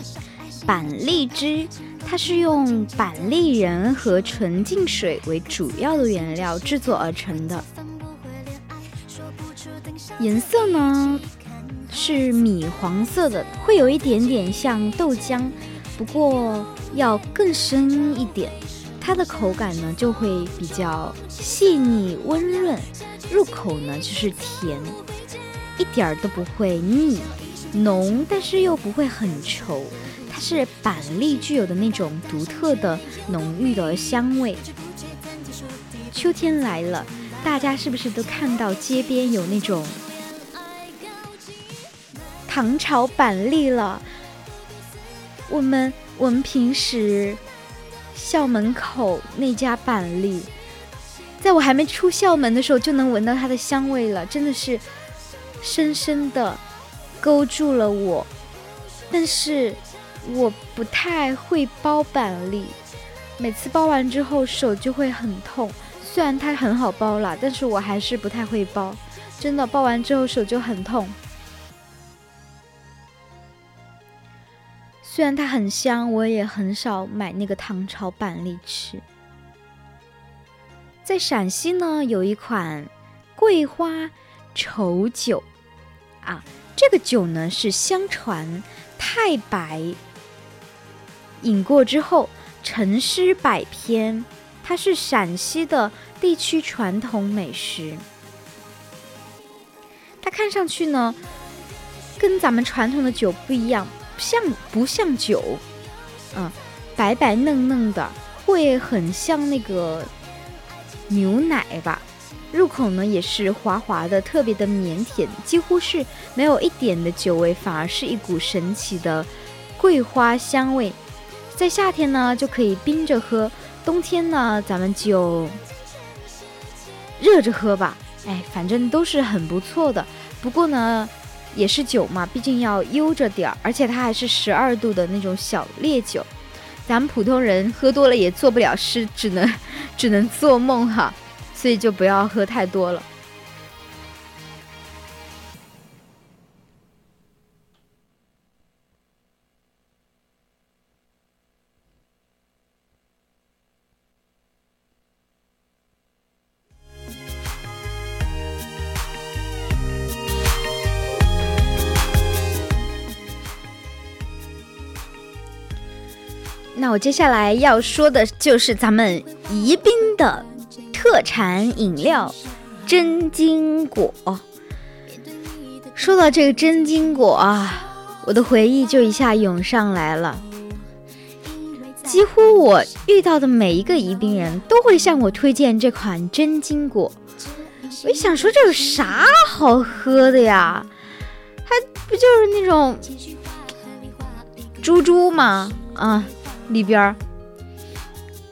[SPEAKER 3] 板栗汁，它是用板栗仁和纯净水为主要的原料制作而成的，颜色呢是米黄色的，会有一点点像豆浆，不过要更深一点。它的口感呢就会比较细腻温润，入口呢就是甜。一点儿都不会腻，浓但是又不会很稠，它是板栗具有的那种独特的浓郁的香味。秋天来了，大家是不是都看到街边有那种糖炒板栗了？我们我们平时校门口那家板栗，在我还没出校门的时候就能闻到它的香味了，真的是。深深的勾住了我，但是我不太会包板栗，每次包完之后手就会很痛。虽然它很好包啦，但是我还是不太会包，真的包完之后手就很痛。虽然它很香，我也很少买那个糖炒板栗吃。
[SPEAKER 2] 在陕西呢，有一款桂花稠酒啊，这个酒呢是相传太白饮过之后沉诗百篇，它是陕西的地区传统美食。它看上去呢，跟咱们传统的酒不一样，像不像酒？嗯，白白嫩嫩的，会很像那个。牛奶吧，入口呢也是滑滑的，特别的绵甜，几乎是没有一点的酒味，反而是一股神奇的桂花香味。在夏天呢就可以冰着喝，冬天呢咱们就热着喝吧。哎，反正都是很不错的。不过呢，也是酒嘛，毕竟要悠着点儿，而且它还是十二度的那种小烈酒。咱们普通人喝多了也做不了诗，只能 只能做梦哈，所以就不要喝太多了。那我接下来要说的就是咱们宜宾的特产饮料——真金果。说到这个真金果啊，我的回忆就一下涌上来了。几乎我遇到的每一个宜宾人都会向我推荐这款真金果。我一想说，这有啥好喝的呀？它不就是那种猪猪吗？啊！里边儿，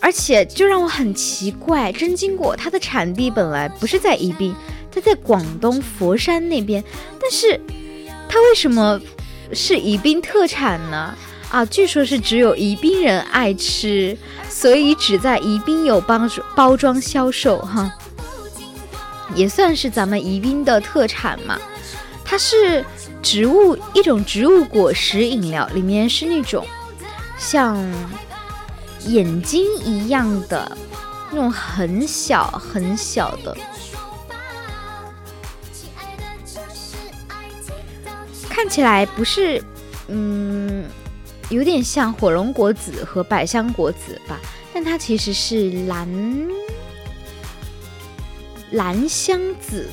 [SPEAKER 2] 而且就让我很奇怪，真金果它的产地本来不是在宜宾，它在广东佛山那边，但是它为什么是宜宾特产呢？啊，据说是只有宜宾人爱吃，所以只在宜宾有包包装销售哈，也算是咱们宜宾的特产嘛。它是植物一种植物果实饮料，里面是那种。像眼睛一样的那种很小很小的，看起来不是，嗯，有点像火龙果子和百香果子吧？但它其实是蓝蓝香子。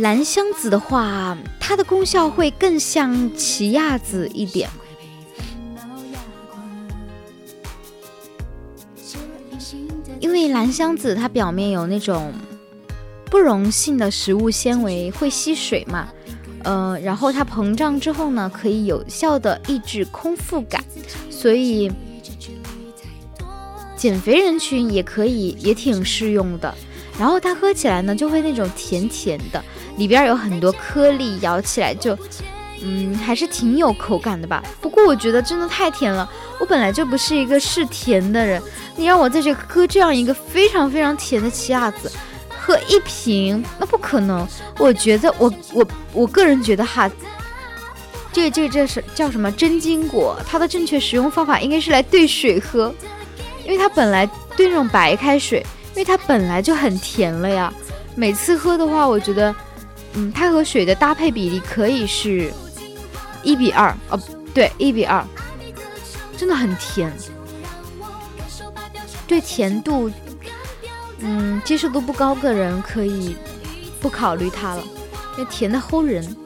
[SPEAKER 2] 蓝香子的话，它的功效会更像奇亚籽一点，因为蓝香子它表面有那种不溶性的食物纤维，会吸水嘛，呃，然后它膨胀之后呢，可以有效的抑制空腹感，所以减肥人群也可以，也挺适用的。然后它喝起来呢，就会那种甜甜的，里边有很多颗粒，咬起来就，嗯，还是挺有口感的吧。不过我觉得真的太甜了，我本来就不是一个嗜甜的人，你让我在这喝这样一个非常非常甜的奇亚籽，喝一瓶那不可能。我觉得我我我个人觉得哈，这这这是叫什么真金果？它的正确使用方法应该是来兑水喝，因为它本来兑那种白开水。因为它本来就很甜了呀，每次喝的话，我觉得，嗯，它和水的搭配比例可以是一比二，哦，对，一比二，真的很甜。对甜度，嗯，接受度不高的人可以不考虑它了，因为甜的齁人。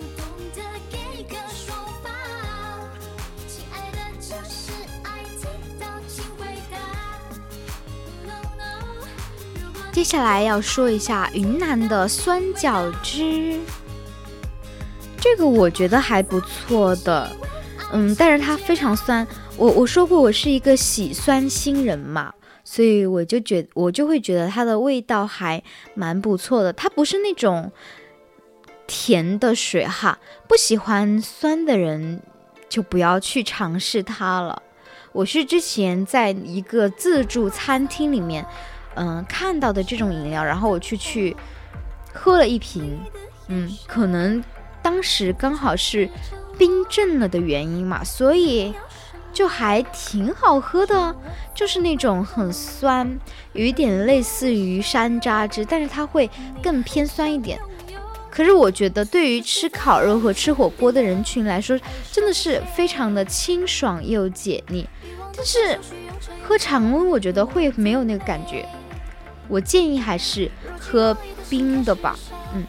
[SPEAKER 2] 接下来要说一下云南的酸角汁，这个我觉得还不错的，嗯，但是它非常酸。我我说过我是一个喜酸新人嘛，所以我就觉我就会觉得它的味道还蛮不错的。它不是那种甜的水哈，不喜欢酸的人就不要去尝试它了。我是之前在一个自助餐厅里面。嗯，看到的这种饮料，然后我去去喝了一瓶，嗯，可能当时刚好是冰镇了的原因嘛，所以就还挺好喝的，就是那种很酸，有一点类似于山楂汁，但是它会更偏酸一点。可是我觉得，对于吃烤肉和吃火锅的人群来说，真的是非常的清爽又解腻。但是喝常温，我觉得会没有那个感觉。我建议还是喝冰的吧。嗯。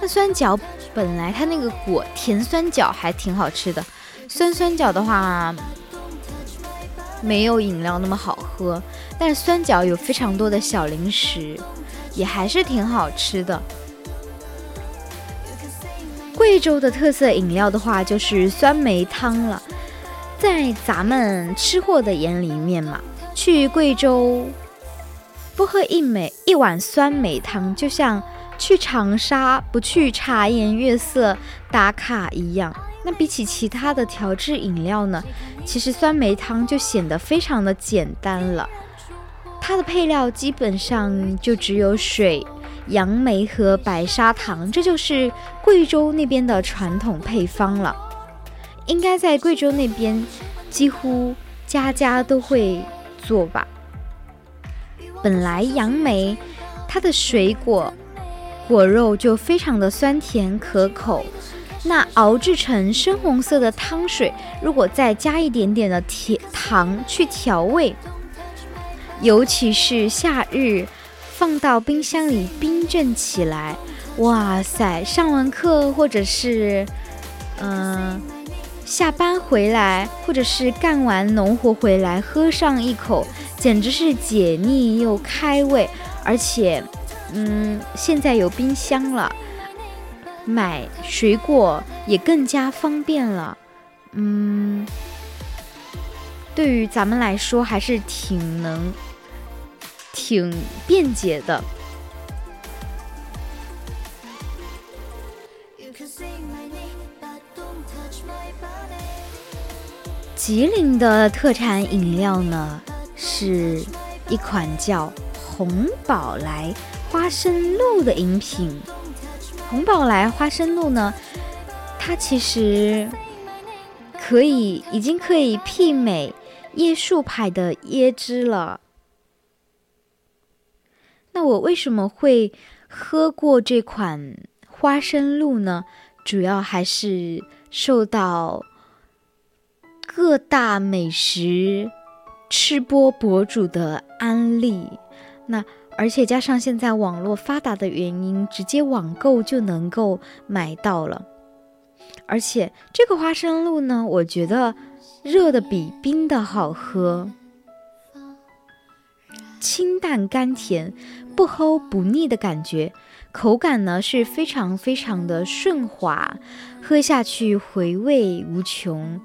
[SPEAKER 2] 那酸角本来它那个果甜酸角还挺好吃的，酸酸角的话。没有饮料那么好喝，但是酸角有非常多的小零食，也还是挺好吃的。贵州的特色饮料的话，就是酸梅汤了。在咱们吃货的眼里面嘛，去贵州不喝一枚一碗酸梅汤，就像去长沙不去茶颜悦色打卡一样。那比起其他的调制饮料呢，其实酸梅汤就显得非常的简单了。它的配料基本上就只有水、杨梅和白砂糖，这就是贵州那边的传统配方了。应该在贵州那边，几乎家家都会做吧。本来杨梅它的水果果肉就非常的酸甜可口。那熬制成深红色的汤水，如果再加一点点的甜糖去调味，尤其是夏日，放到冰箱里冰镇起来，哇塞！上完课或者是嗯下班回来，或者是干完农活回来，喝上一口，简直是解腻又开胃，而且嗯现在有冰箱了。买水果也更加方便了，嗯，对于咱们来说还是挺能、挺便捷的。吉林的特产饮料呢，是一款叫红宝来花生露的饮品。红宝来花生露呢，它其实可以已经可以媲美椰树牌的椰汁了。那我为什么会喝过这款花生露呢？主要还是受到各大美食吃播博主的安利。那。而且加上现在网络发达的原因，直接网购就能够买到了。而且这个花生露呢，我觉得热的比冰的好喝，清淡甘甜，不齁不腻的感觉，口感呢是非常非常的顺滑，喝下去回味无穷，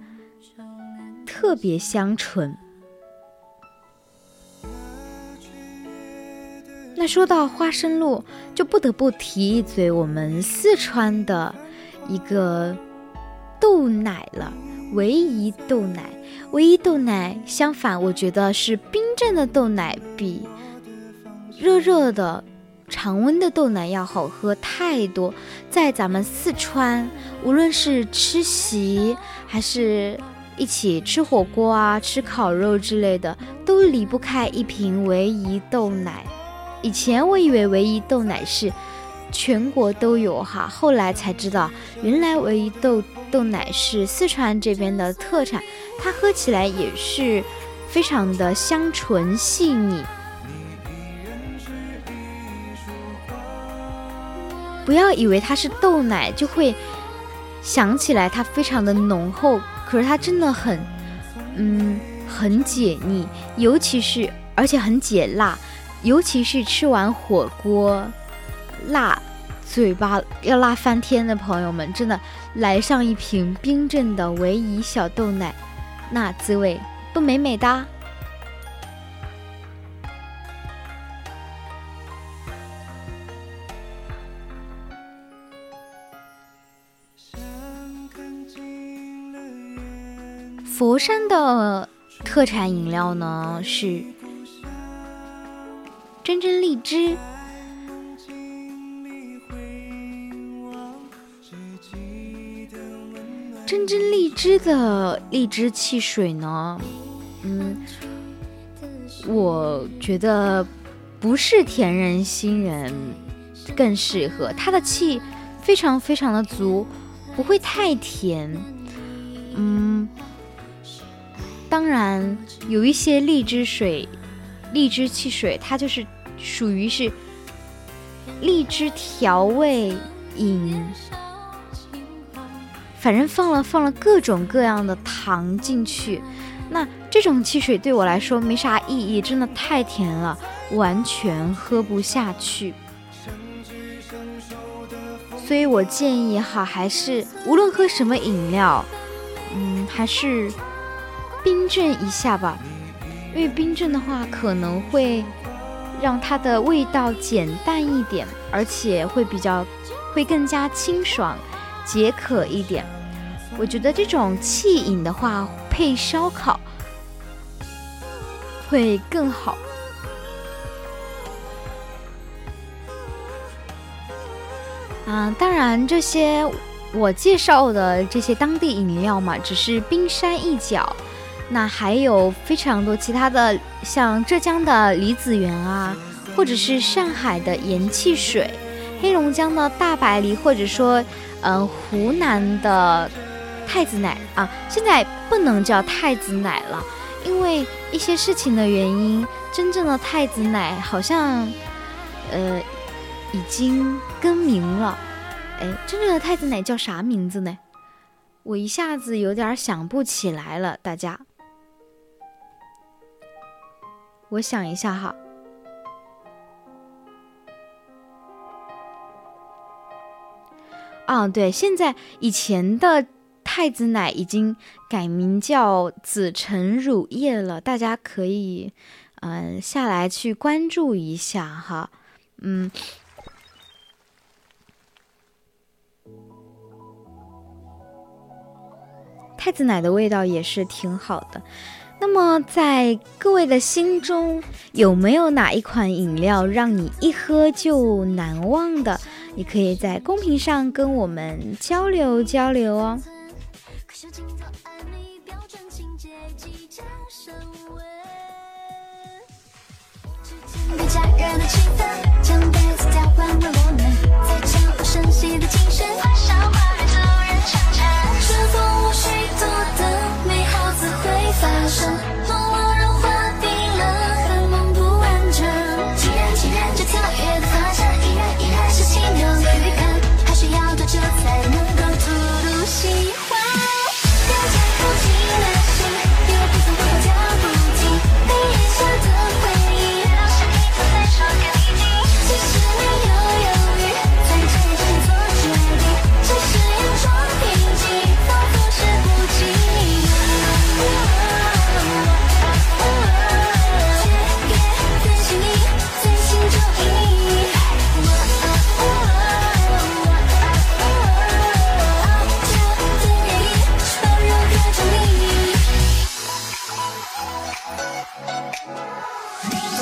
[SPEAKER 2] 特别香醇。那说到花生露，就不得不提一嘴我们四川的一个豆奶了——唯一豆奶。唯一豆奶，相反，我觉得是冰镇的豆奶比热热的常温的豆奶要好喝太多。在咱们四川，无论是吃席，还是一起吃火锅啊、吃烤肉之类的，都离不开一瓶唯一豆奶。以前我以为唯一豆奶是全国都有哈，后来才知道原来唯一豆豆奶是四川这边的特产，它喝起来也是非常的香醇细腻。不要以为它是豆奶就会想起来它非常的浓厚，可是它真的很，嗯，很解腻，尤其是而且很解辣。尤其是吃完火锅，辣，嘴巴要辣翻天的朋友们，真的来上一瓶冰镇的维怡小豆奶，那滋味不美美哒。佛山的特产饮料呢是。真真荔枝。真真荔枝的荔枝汽水呢？嗯，我觉得不是甜人新人更适合，它的气非常非常的足，不会太甜。嗯，当然有一些荔枝水、荔枝汽水，它就是属于是荔枝调味饮。反正放了放了各种各样的糖进去，那这种汽水对我来说没啥意义，真的太甜了，完全喝不下去。所以我建议哈，还是无论喝什么饮料，嗯，还是冰镇一下吧，因为冰镇的话可能会让它的味道减淡一点，而且会比较会更加清爽。解渴一点，我觉得这种气饮的话配烧烤会更好。啊，当然这些我介绍的这些当地饮料嘛，只是冰山一角。那还有非常多其他的，像浙江的李子园啊，或者是上海的盐汽水，黑龙江的大白梨，或者说。嗯，湖南的太子奶啊，现在不能叫太子奶了，因为一些事情的原因，真正的太子奶好像呃已经更名了。哎，真正的太子奶叫啥名字呢？我一下子有点想不起来了，大家，我想一下哈。啊，对，现在以前的太子奶已经改名叫紫橙乳业了，大家可以，嗯，下来去关注一下哈，嗯，太子奶的味道也是挺好的。那么，在各位的心中，有没有哪一款饮料让你一喝就难忘的？你可以在公屏上跟我们交流交流哦。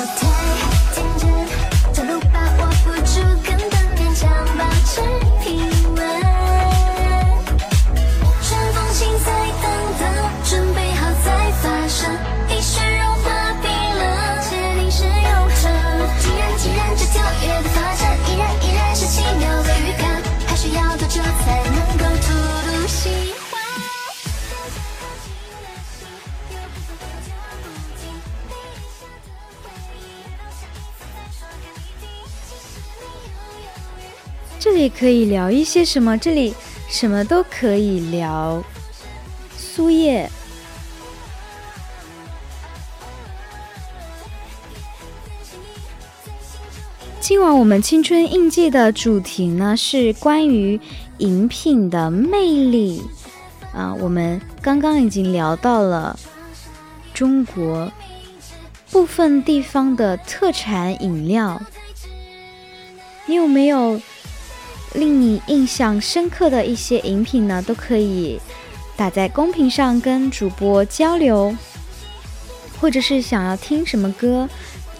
[SPEAKER 3] 我太天真，走路把握不住，根本勉强保持平衡。
[SPEAKER 2] 这里可以聊一些什么？这里什么都可以聊。苏叶，今晚我们青春印记的主题呢是关于饮品的魅力啊。我们刚刚已经聊到了中国部分地方的特产饮料，你有没有？令你印象深刻的一些饮品呢，都可以打在公屏上跟主播交流，或者是想要听什么歌，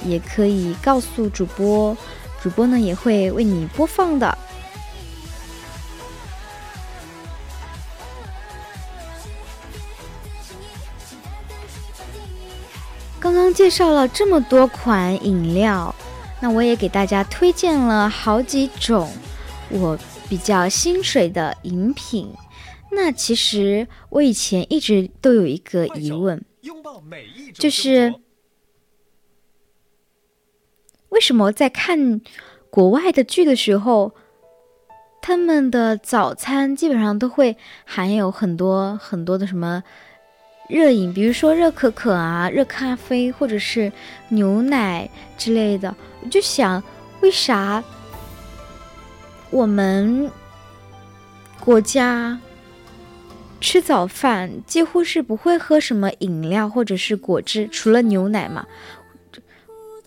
[SPEAKER 2] 也可以告诉主播，主播呢也会为你播放的。刚刚介绍了这么多款饮料，那我也给大家推荐了好几种我比较心水的饮品。那其实我以前一直都有一个疑问，就是为什么在看国外的剧的时候，他们的早餐基本上都会含有很多很多的什么？热饮，比如说热可可啊、热咖啡，或者是牛奶之类的，我就想，为啥我们国家吃早饭几乎是不会喝什么饮料或者是果汁，除了牛奶嘛？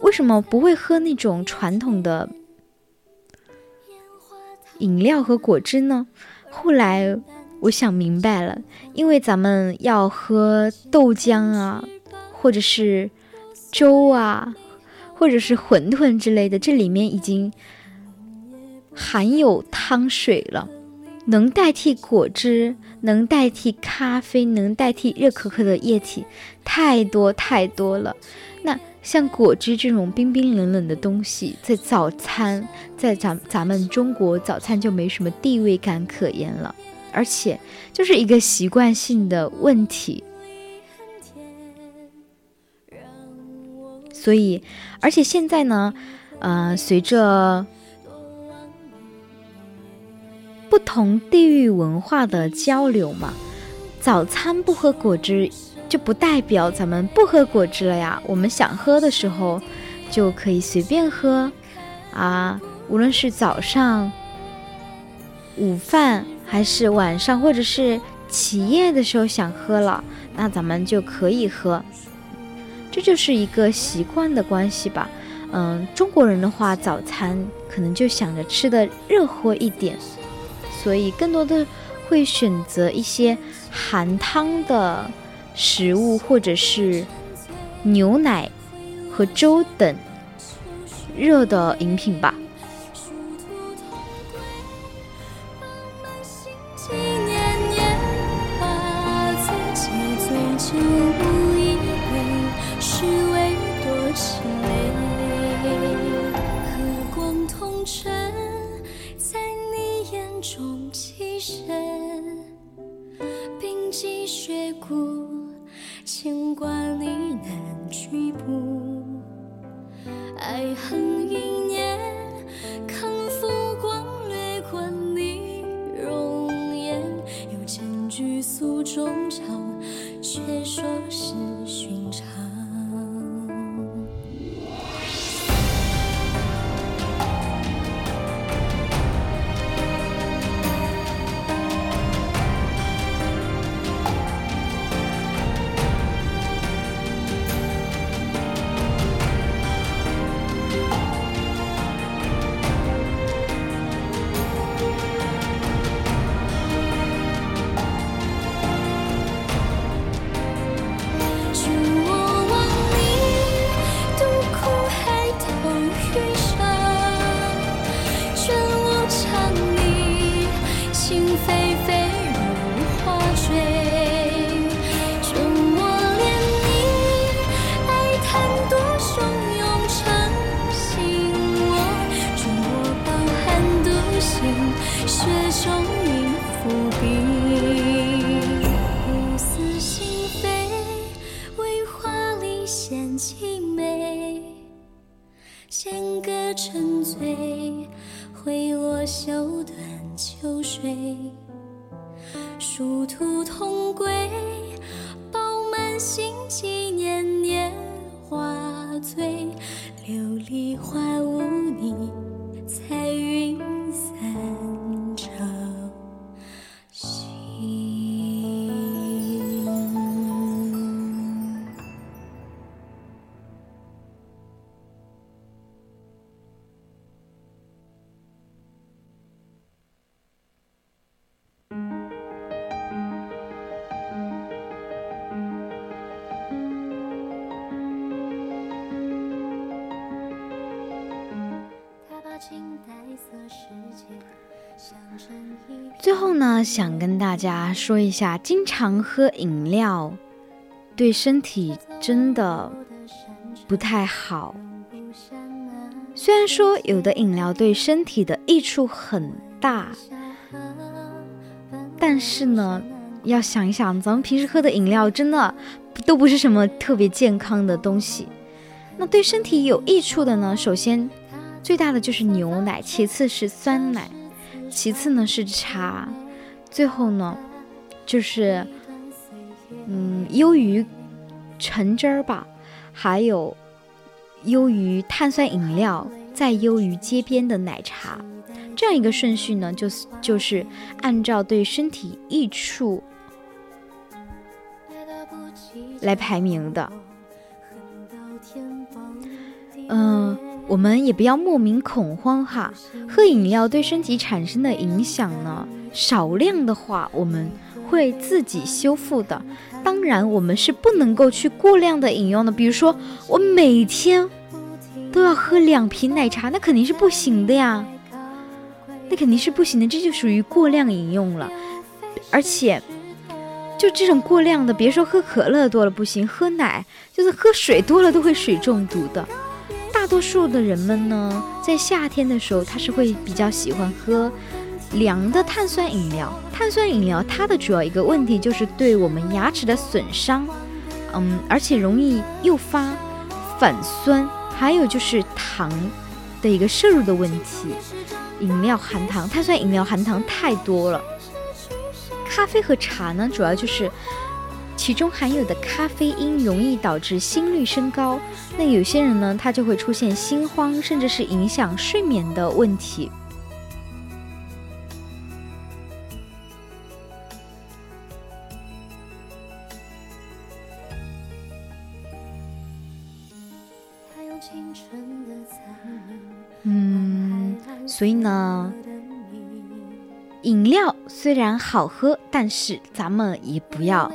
[SPEAKER 2] 为什么不会喝那种传统的饮料和果汁呢？后来。我想明白了，因为咱们要喝豆浆啊，或者是粥啊，或者是馄饨之类的，这里面已经含有汤水了，能代替果汁，能代替咖啡，能代替热可可的液体太多太多了。那像果汁这种冰冰冷冷的东西，在早餐，在咱咱们中国早餐就没什么地位感可言了。而且就是一个习惯性的问题，所以，而且现在呢，呃，随着不同地域文化的交流嘛，早餐不喝果汁就不代表咱们不喝果汁了呀。我们想喝的时候就可以随便喝啊，无论是早上、午饭。还是晚上或者是起夜的时候想喝了，那咱们就可以喝，这就是一个习惯的关系吧。嗯，中国人的话，早餐可能就想着吃的热乎一点，所以更多的会选择一些含汤的食物，或者是牛奶和粥等热的饮品吧。故牵挂
[SPEAKER 3] 你难去补。爱恨一念看浮光掠过你容颜。有千句诉衷肠却说是寻常沉醉，挥落袖断秋水；殊途同归，抱满心记，年年花醉，琉璃花舞你。
[SPEAKER 2] 想跟大家说一下，经常喝饮料对身体真的不太好。虽然说有的饮料对身体的益处很大，但是呢，要想一想，咱们平时喝的饮料真的都不是什么特别健康的东西。那对身体有益处的呢，首先最大的就是牛奶，其次是酸奶，其次呢是茶，最后呢就是嗯优于橙汁儿吧，还有。优于碳酸饮料，再优于街边的奶茶，这样一个顺序呢，就是就是按照对身体益处来排名的。嗯，我们也不要莫名恐慌哈。喝饮料对身体产生的影响呢，少量的话我们会自己修复的。当然，我们是不能够去过量的饮用的。比如说，我每天都要喝两瓶奶茶，那肯定是不行的呀。那肯定是不行的，这就属于过量饮用了。而且，就这种过量的，别说喝可乐多了不行，喝奶就是喝水多了都会水中毒的。大多数的人们呢，在夏天的时候，他是会比较喜欢喝。凉的碳酸饮料，碳酸饮料它的主要一个问题就是对我们牙齿的损伤，嗯，而且容易诱发反酸，还有就是糖的一个摄入的问题。饮料含糖，碳酸饮料含糖太多了。咖啡和茶呢，主要就是其中含有的咖啡因容易导致心率升高，那有些人呢，他就会出现心慌，甚至是影响睡眠的问题。嗯，所以呢，饮料虽然好喝，但是咱们也不要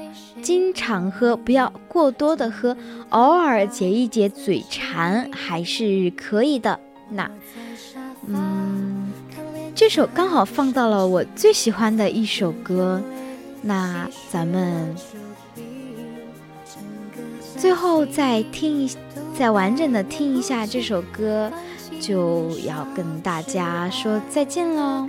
[SPEAKER 2] 经常喝，不要过多的喝，偶尔解一解嘴馋还是可以的。那，嗯，这首刚好放到了我最喜欢的一首歌，那咱们最后再听一，再完整的听一下这首歌。就要跟大家说再见喽。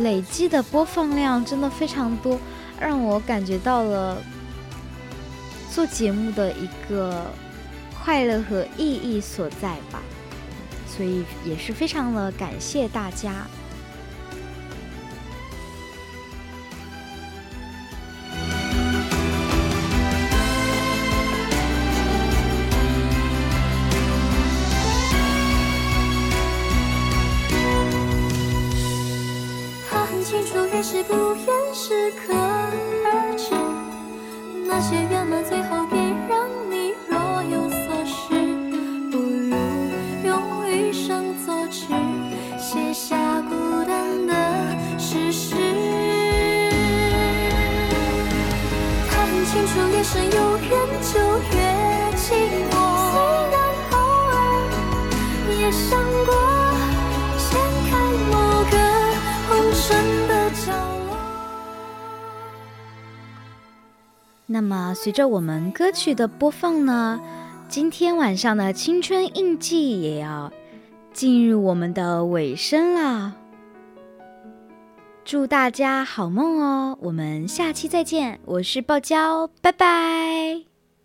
[SPEAKER 2] 累计的播放量真的非常多，让我感觉到了做节目的一个快乐和意义所在吧。所以也是非常的感谢大家。不愿适可而止。那些圆满最后别让你若有所失，不如用余生作曲，写下孤单的事实。看很清楚，越深有远就越寂寞。虽然偶尔也想过。那么，随着我们歌曲的播放呢，今天晚上的青春印记也要进入我们的尾声了。祝大家好梦哦！我们下期再见，我是爆娇，拜拜。